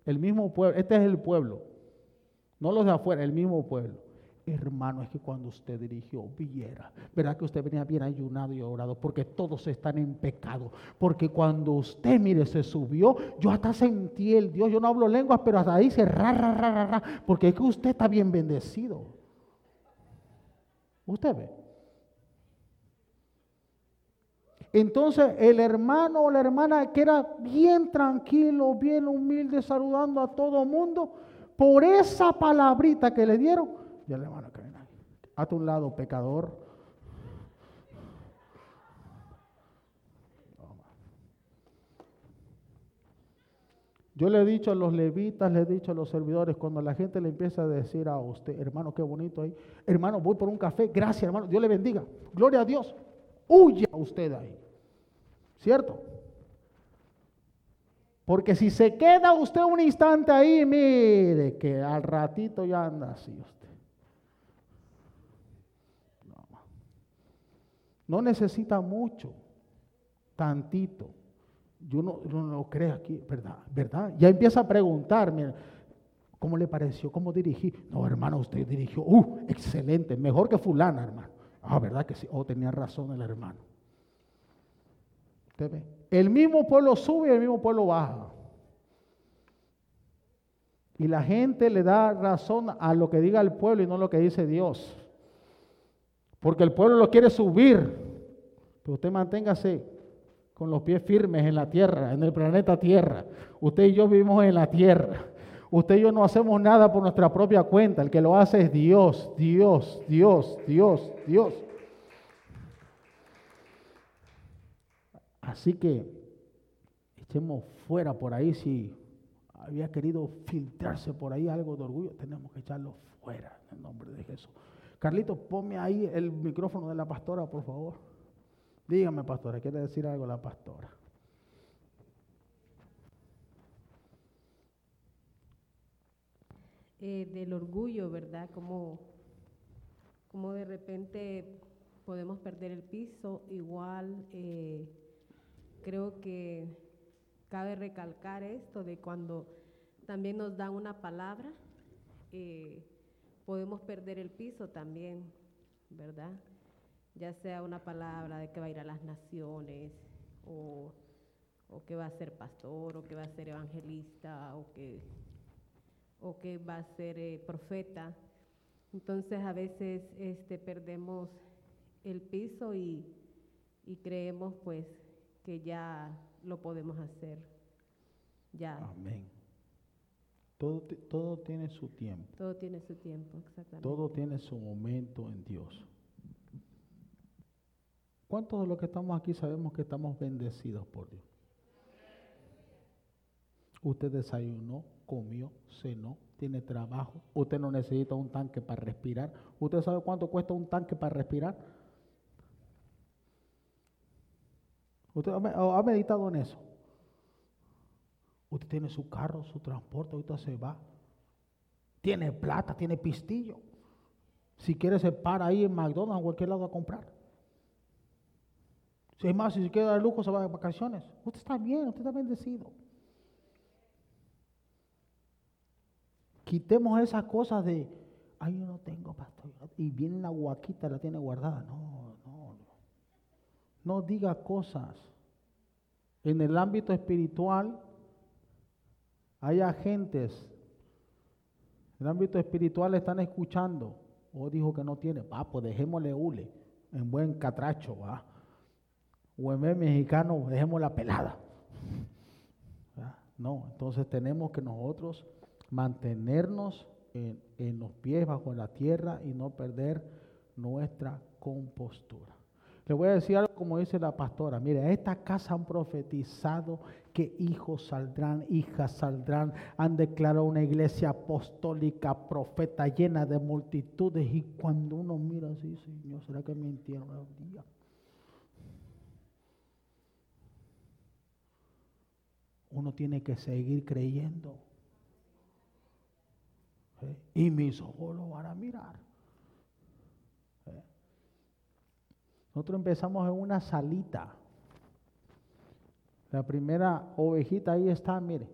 el mismo pueblo, este es el pueblo, no los de afuera, el mismo pueblo. Hermano, es que cuando usted dirigió, viera, verá que usted venía bien ayunado y orado, porque todos están en pecado. Porque cuando usted, mire, se subió, yo hasta sentí el Dios, yo no hablo lenguas, pero hasta ahí se ra, ra, ra, ra, porque es que usted está bien bendecido. Usted ve. Entonces el hermano o la hermana que era bien tranquilo, bien humilde, saludando a todo mundo, por esa palabrita que le dieron, ya le van a caer. A tu lado, pecador. Yo le he dicho a los levitas, le he dicho a los servidores, cuando la gente le empieza a decir a usted, hermano, qué bonito ahí, hermano, voy por un café, gracias hermano, Dios le bendiga, gloria a Dios, huya usted ahí. ¿Cierto? Porque si se queda usted un instante ahí, mire que al ratito ya anda así usted. No, necesita mucho, tantito. Yo no, no lo creo aquí, ¿verdad? ¿verdad? Ya empieza a preguntar, ¿cómo le pareció? ¿Cómo dirigí? No, hermano, usted dirigió, uh, excelente, mejor que fulana, hermano. Ah, ¿verdad que sí? Oh, tenía razón el hermano. El mismo pueblo sube y el mismo pueblo baja. Y la gente le da razón a lo que diga el pueblo y no lo que dice Dios. Porque el pueblo lo quiere subir. Pero usted manténgase con los pies firmes en la tierra, en el planeta Tierra. Usted y yo vivimos en la tierra. Usted y yo no hacemos nada por nuestra propia cuenta. El que lo hace es Dios, Dios, Dios, Dios, Dios. Así que echemos fuera por ahí si había querido filtrarse por ahí algo de orgullo, tenemos que echarlo fuera en el nombre de Jesús. Carlito, ponme ahí el micrófono de la pastora, por favor. Dígame, pastora, quiere decir algo la pastora. Eh, del orgullo, ¿verdad? Como, como de repente podemos perder el piso, igual eh, creo que cabe recalcar esto de cuando también nos dan una palabra, eh, podemos perder el piso también, ¿verdad? Ya sea una palabra de que va a ir a las naciones, o, o que va a ser pastor, o que va a ser evangelista, o que o que va a ser eh, profeta. Entonces a veces este, perdemos el piso y, creemos pues que ya lo podemos hacer. Ya. Amén. Todo, todo tiene su tiempo. Todo tiene su tiempo, exactamente. Todo tiene su momento en Dios. ¿Cuántos de los que estamos aquí sabemos que estamos bendecidos por Dios? Usted desayunó, comió, cenó, tiene trabajo. Usted no necesita un tanque para respirar. ¿Usted sabe cuánto cuesta un tanque para respirar? ¿Usted ha meditado en eso? Usted tiene su carro, su transporte, ahorita se va. Tiene plata, tiene pistillo. Si quiere se para ahí en McDonald's o cualquier lado a comprar. Si es más, si se quiere dar lujo, se va de vacaciones. Usted está bien, usted está bendecido. Quitemos esas cosas de, ay, yo no tengo pastor. Y viene una guaquita, la tiene guardada. No, no, no. No diga cosas. En el ámbito espiritual hay agentes. En el ámbito espiritual están escuchando. O oh, dijo que no tiene. Va, pues dejémosle hule. En buen catracho, va. O en mexicano, dejemos la pelada. No, entonces tenemos que nosotros mantenernos en, los pies bajo la tierra y no perder nuestra compostura. Le voy a decir algo como dice la pastora. Mire, esta casa han profetizado que hijos saldrán, hijas saldrán. Han declarado una iglesia apostólica, profeta llena de multitudes. Y cuando uno mira así, Señor, ¿será que mintieron el día? Uno tiene que seguir creyendo. ¿Eh? y mis ojos lo van a mirar. ¿eh? Nosotros empezamos en una salita. La primera ovejita ahí está, mire.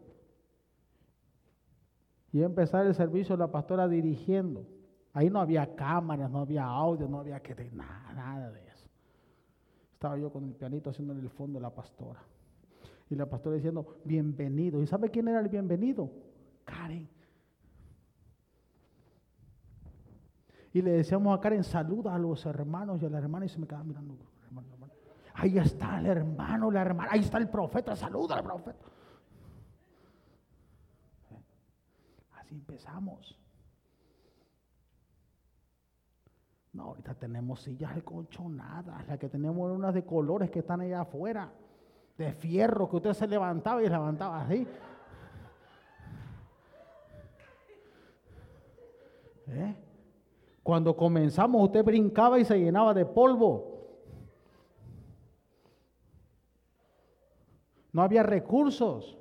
Y empezar el servicio la pastora dirigiendo. Ahí no había cámaras, no había audio, no había que nada, nada de eso. Estaba yo con el pianito haciendo en el fondo la pastora. Y la pastora diciendo, bienvenido. ¿Y sabe quién era el bienvenido? Karen. Y le decíamos a Karen, saluda a los hermanos y a la hermana y se me quedaba mirando. Ahí está el hermano, la hermana, ahí está el profeta, saluda al profeta. Así empezamos. No, ahorita tenemos sillas colchonadas, las que tenemos unas de colores que están allá afuera, de fierro, que usted se levantaba y levantaba así. ¿Eh? Cuando comenzamos usted brincaba y se llenaba de polvo. No había recursos.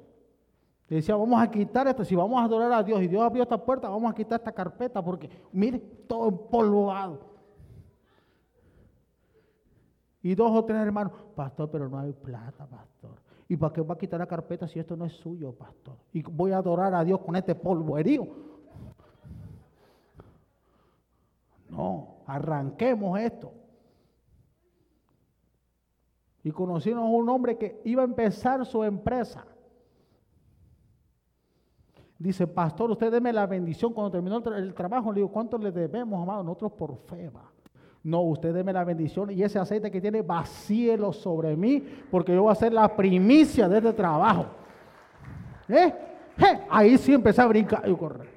decía, vamos a quitar esto, si vamos a adorar a Dios y Dios abrió esta puerta, vamos a quitar esta carpeta porque, mire, todo empolvado. Y dos o tres hermanos, pastor, pero no hay plata, pastor. ¿Y para qué va a quitar la carpeta si esto no es suyo, pastor? Y voy a adorar a Dios con este polvo herido. No, arranquemos esto. Y conocimos a un hombre que iba a empezar su empresa. Dice, pastor, usted deme la bendición cuando terminó el, trabajo. Le digo, ¿cuánto le debemos, amado? Nosotros por fe, va. No, usted deme la bendición y ese aceite que tiene vacíelo sobre mí, porque yo voy a hacer la primicia de este trabajo. ¿Eh? ¿Eh? Ahí sí empecé a brincar y correr.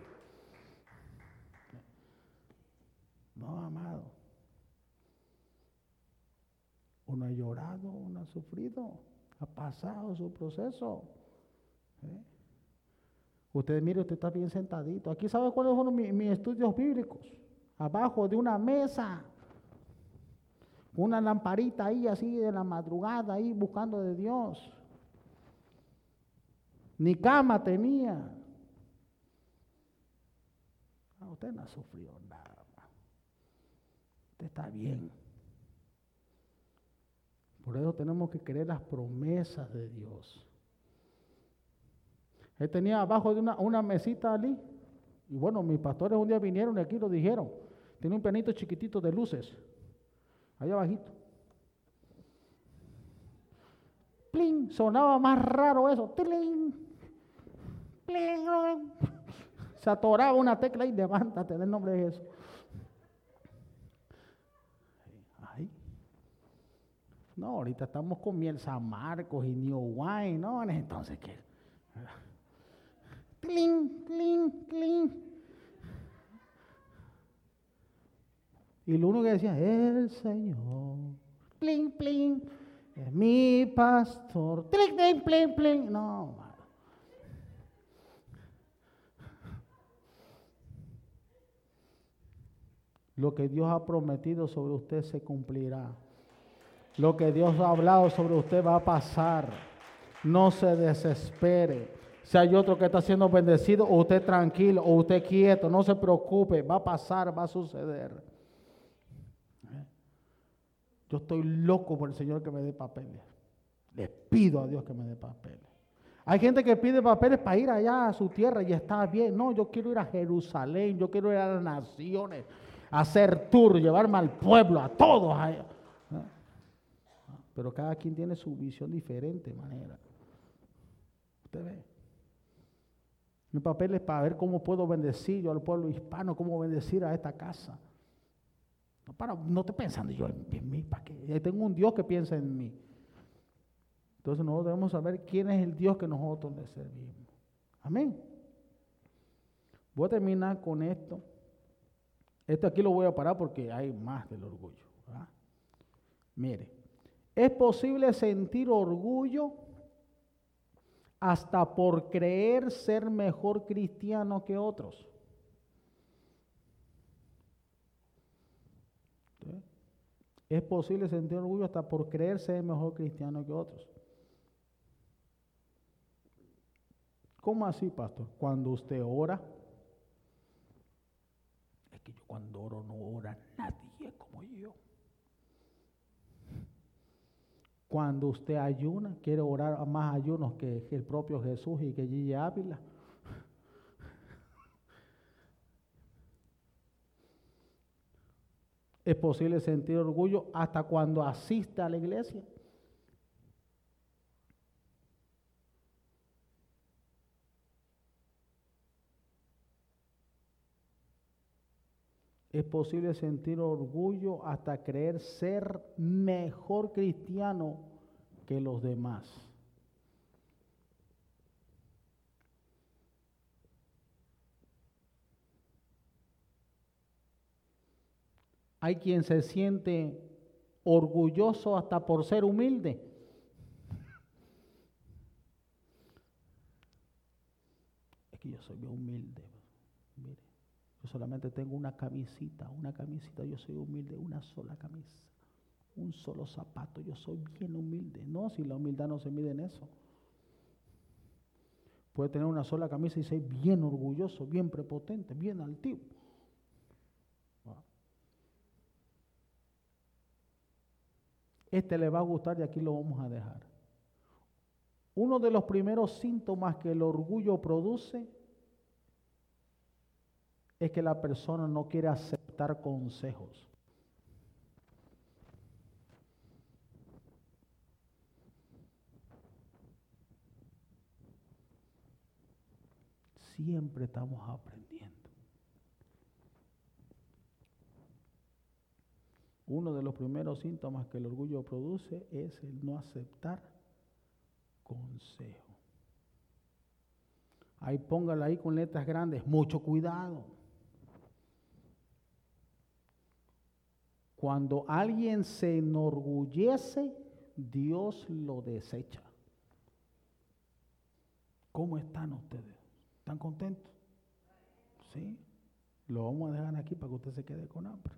Uno ha llorado, uno ha sufrido. Ha pasado su proceso. ¿eh? Usted, mire, usted está bien sentadito. Aquí sabe cuáles fueron mis, estudios bíblicos. Abajo de una mesa. Una lamparita ahí, así de la madrugada, ahí buscando de Dios. Ni cama tenía. Ah, usted no ha sufrido nada. Usted está bien. Por eso tenemos que creer las promesas de Dios. Él tenía abajo de una, mesita allí. Y bueno, mis pastores un día vinieron y aquí lo dijeron. Tiene un pianito chiquitito de luces. Allá abajito. Plin, sonaba más raro eso. Plin, plin, se atoraba una tecla y levántate en el nombre de Jesús. No, ahorita estamos con miel San Marcos y New Wine, ¿no? Entonces, ¿qué? Cling, cling, cling. Y lo único que decía, el Señor, pling, pling, es mi pastor, pling, pling, pling. No, Lo que Dios ha prometido sobre usted se cumplirá. Lo que Dios ha hablado sobre usted va a pasar. No se desespere. Si hay otro que está siendo bendecido, o usted tranquilo, o usted quieto, no se preocupe, va a pasar, va a suceder. Yo estoy loco por el Señor que me dé papeles. Le pido a Dios que me dé papeles. Hay gente que pide papeles para ir allá a su tierra y está bien. No, yo quiero ir a Jerusalén, yo quiero ir a las naciones, hacer tour, llevarme al pueblo, a todos allá pero cada quien tiene su visión diferente manera. Usted ve. Mi papel es para ver cómo puedo bendecir yo al pueblo hispano, cómo bendecir a esta casa. No, para, no estoy pensando yo en, mí, ¿para qué? Tengo un Dios que piensa en mí. Entonces nosotros debemos saber quién es el Dios que nosotros le servimos. Amén. Voy a terminar con esto. Esto aquí lo voy a parar porque hay más del orgullo. Mire, es posible sentir orgullo hasta por creer ser mejor cristiano que otros. Es posible sentir orgullo hasta por creer ser mejor cristiano que otros. ¿Cómo así, pastor? Cuando usted ora, es que yo cuando oro no ora nadie como yo. Cuando usted ayuna, quiere orar más ayunos que, el propio Jesús y que Gigi Ávila. Es posible sentir orgullo hasta cuando asiste a la iglesia. es posible sentir orgullo hasta creer ser mejor cristiano que los demás. Hay quien se siente orgulloso hasta por ser humilde. Es que yo soy humilde solamente tengo una camisita, una camisita, yo soy humilde, una sola camisa, un solo zapato, yo soy bien humilde. No, si la humildad no se mide en eso. Puede tener una sola camisa y ser bien orgulloso, bien prepotente, bien altivo. Este le va a gustar y aquí lo vamos a dejar. Uno de los primeros síntomas que el orgullo produce es que la persona no quiere aceptar consejos. Siempre estamos aprendiendo. Uno de los primeros síntomas que el orgullo produce es el no aceptar consejo. Ahí póngala ahí con letras grandes, mucho cuidado. Cuando alguien se enorgullece, Dios lo desecha. ¿Cómo están ustedes? ¿Están contentos? Sí. Lo vamos a dejar aquí para que usted se quede con hambre.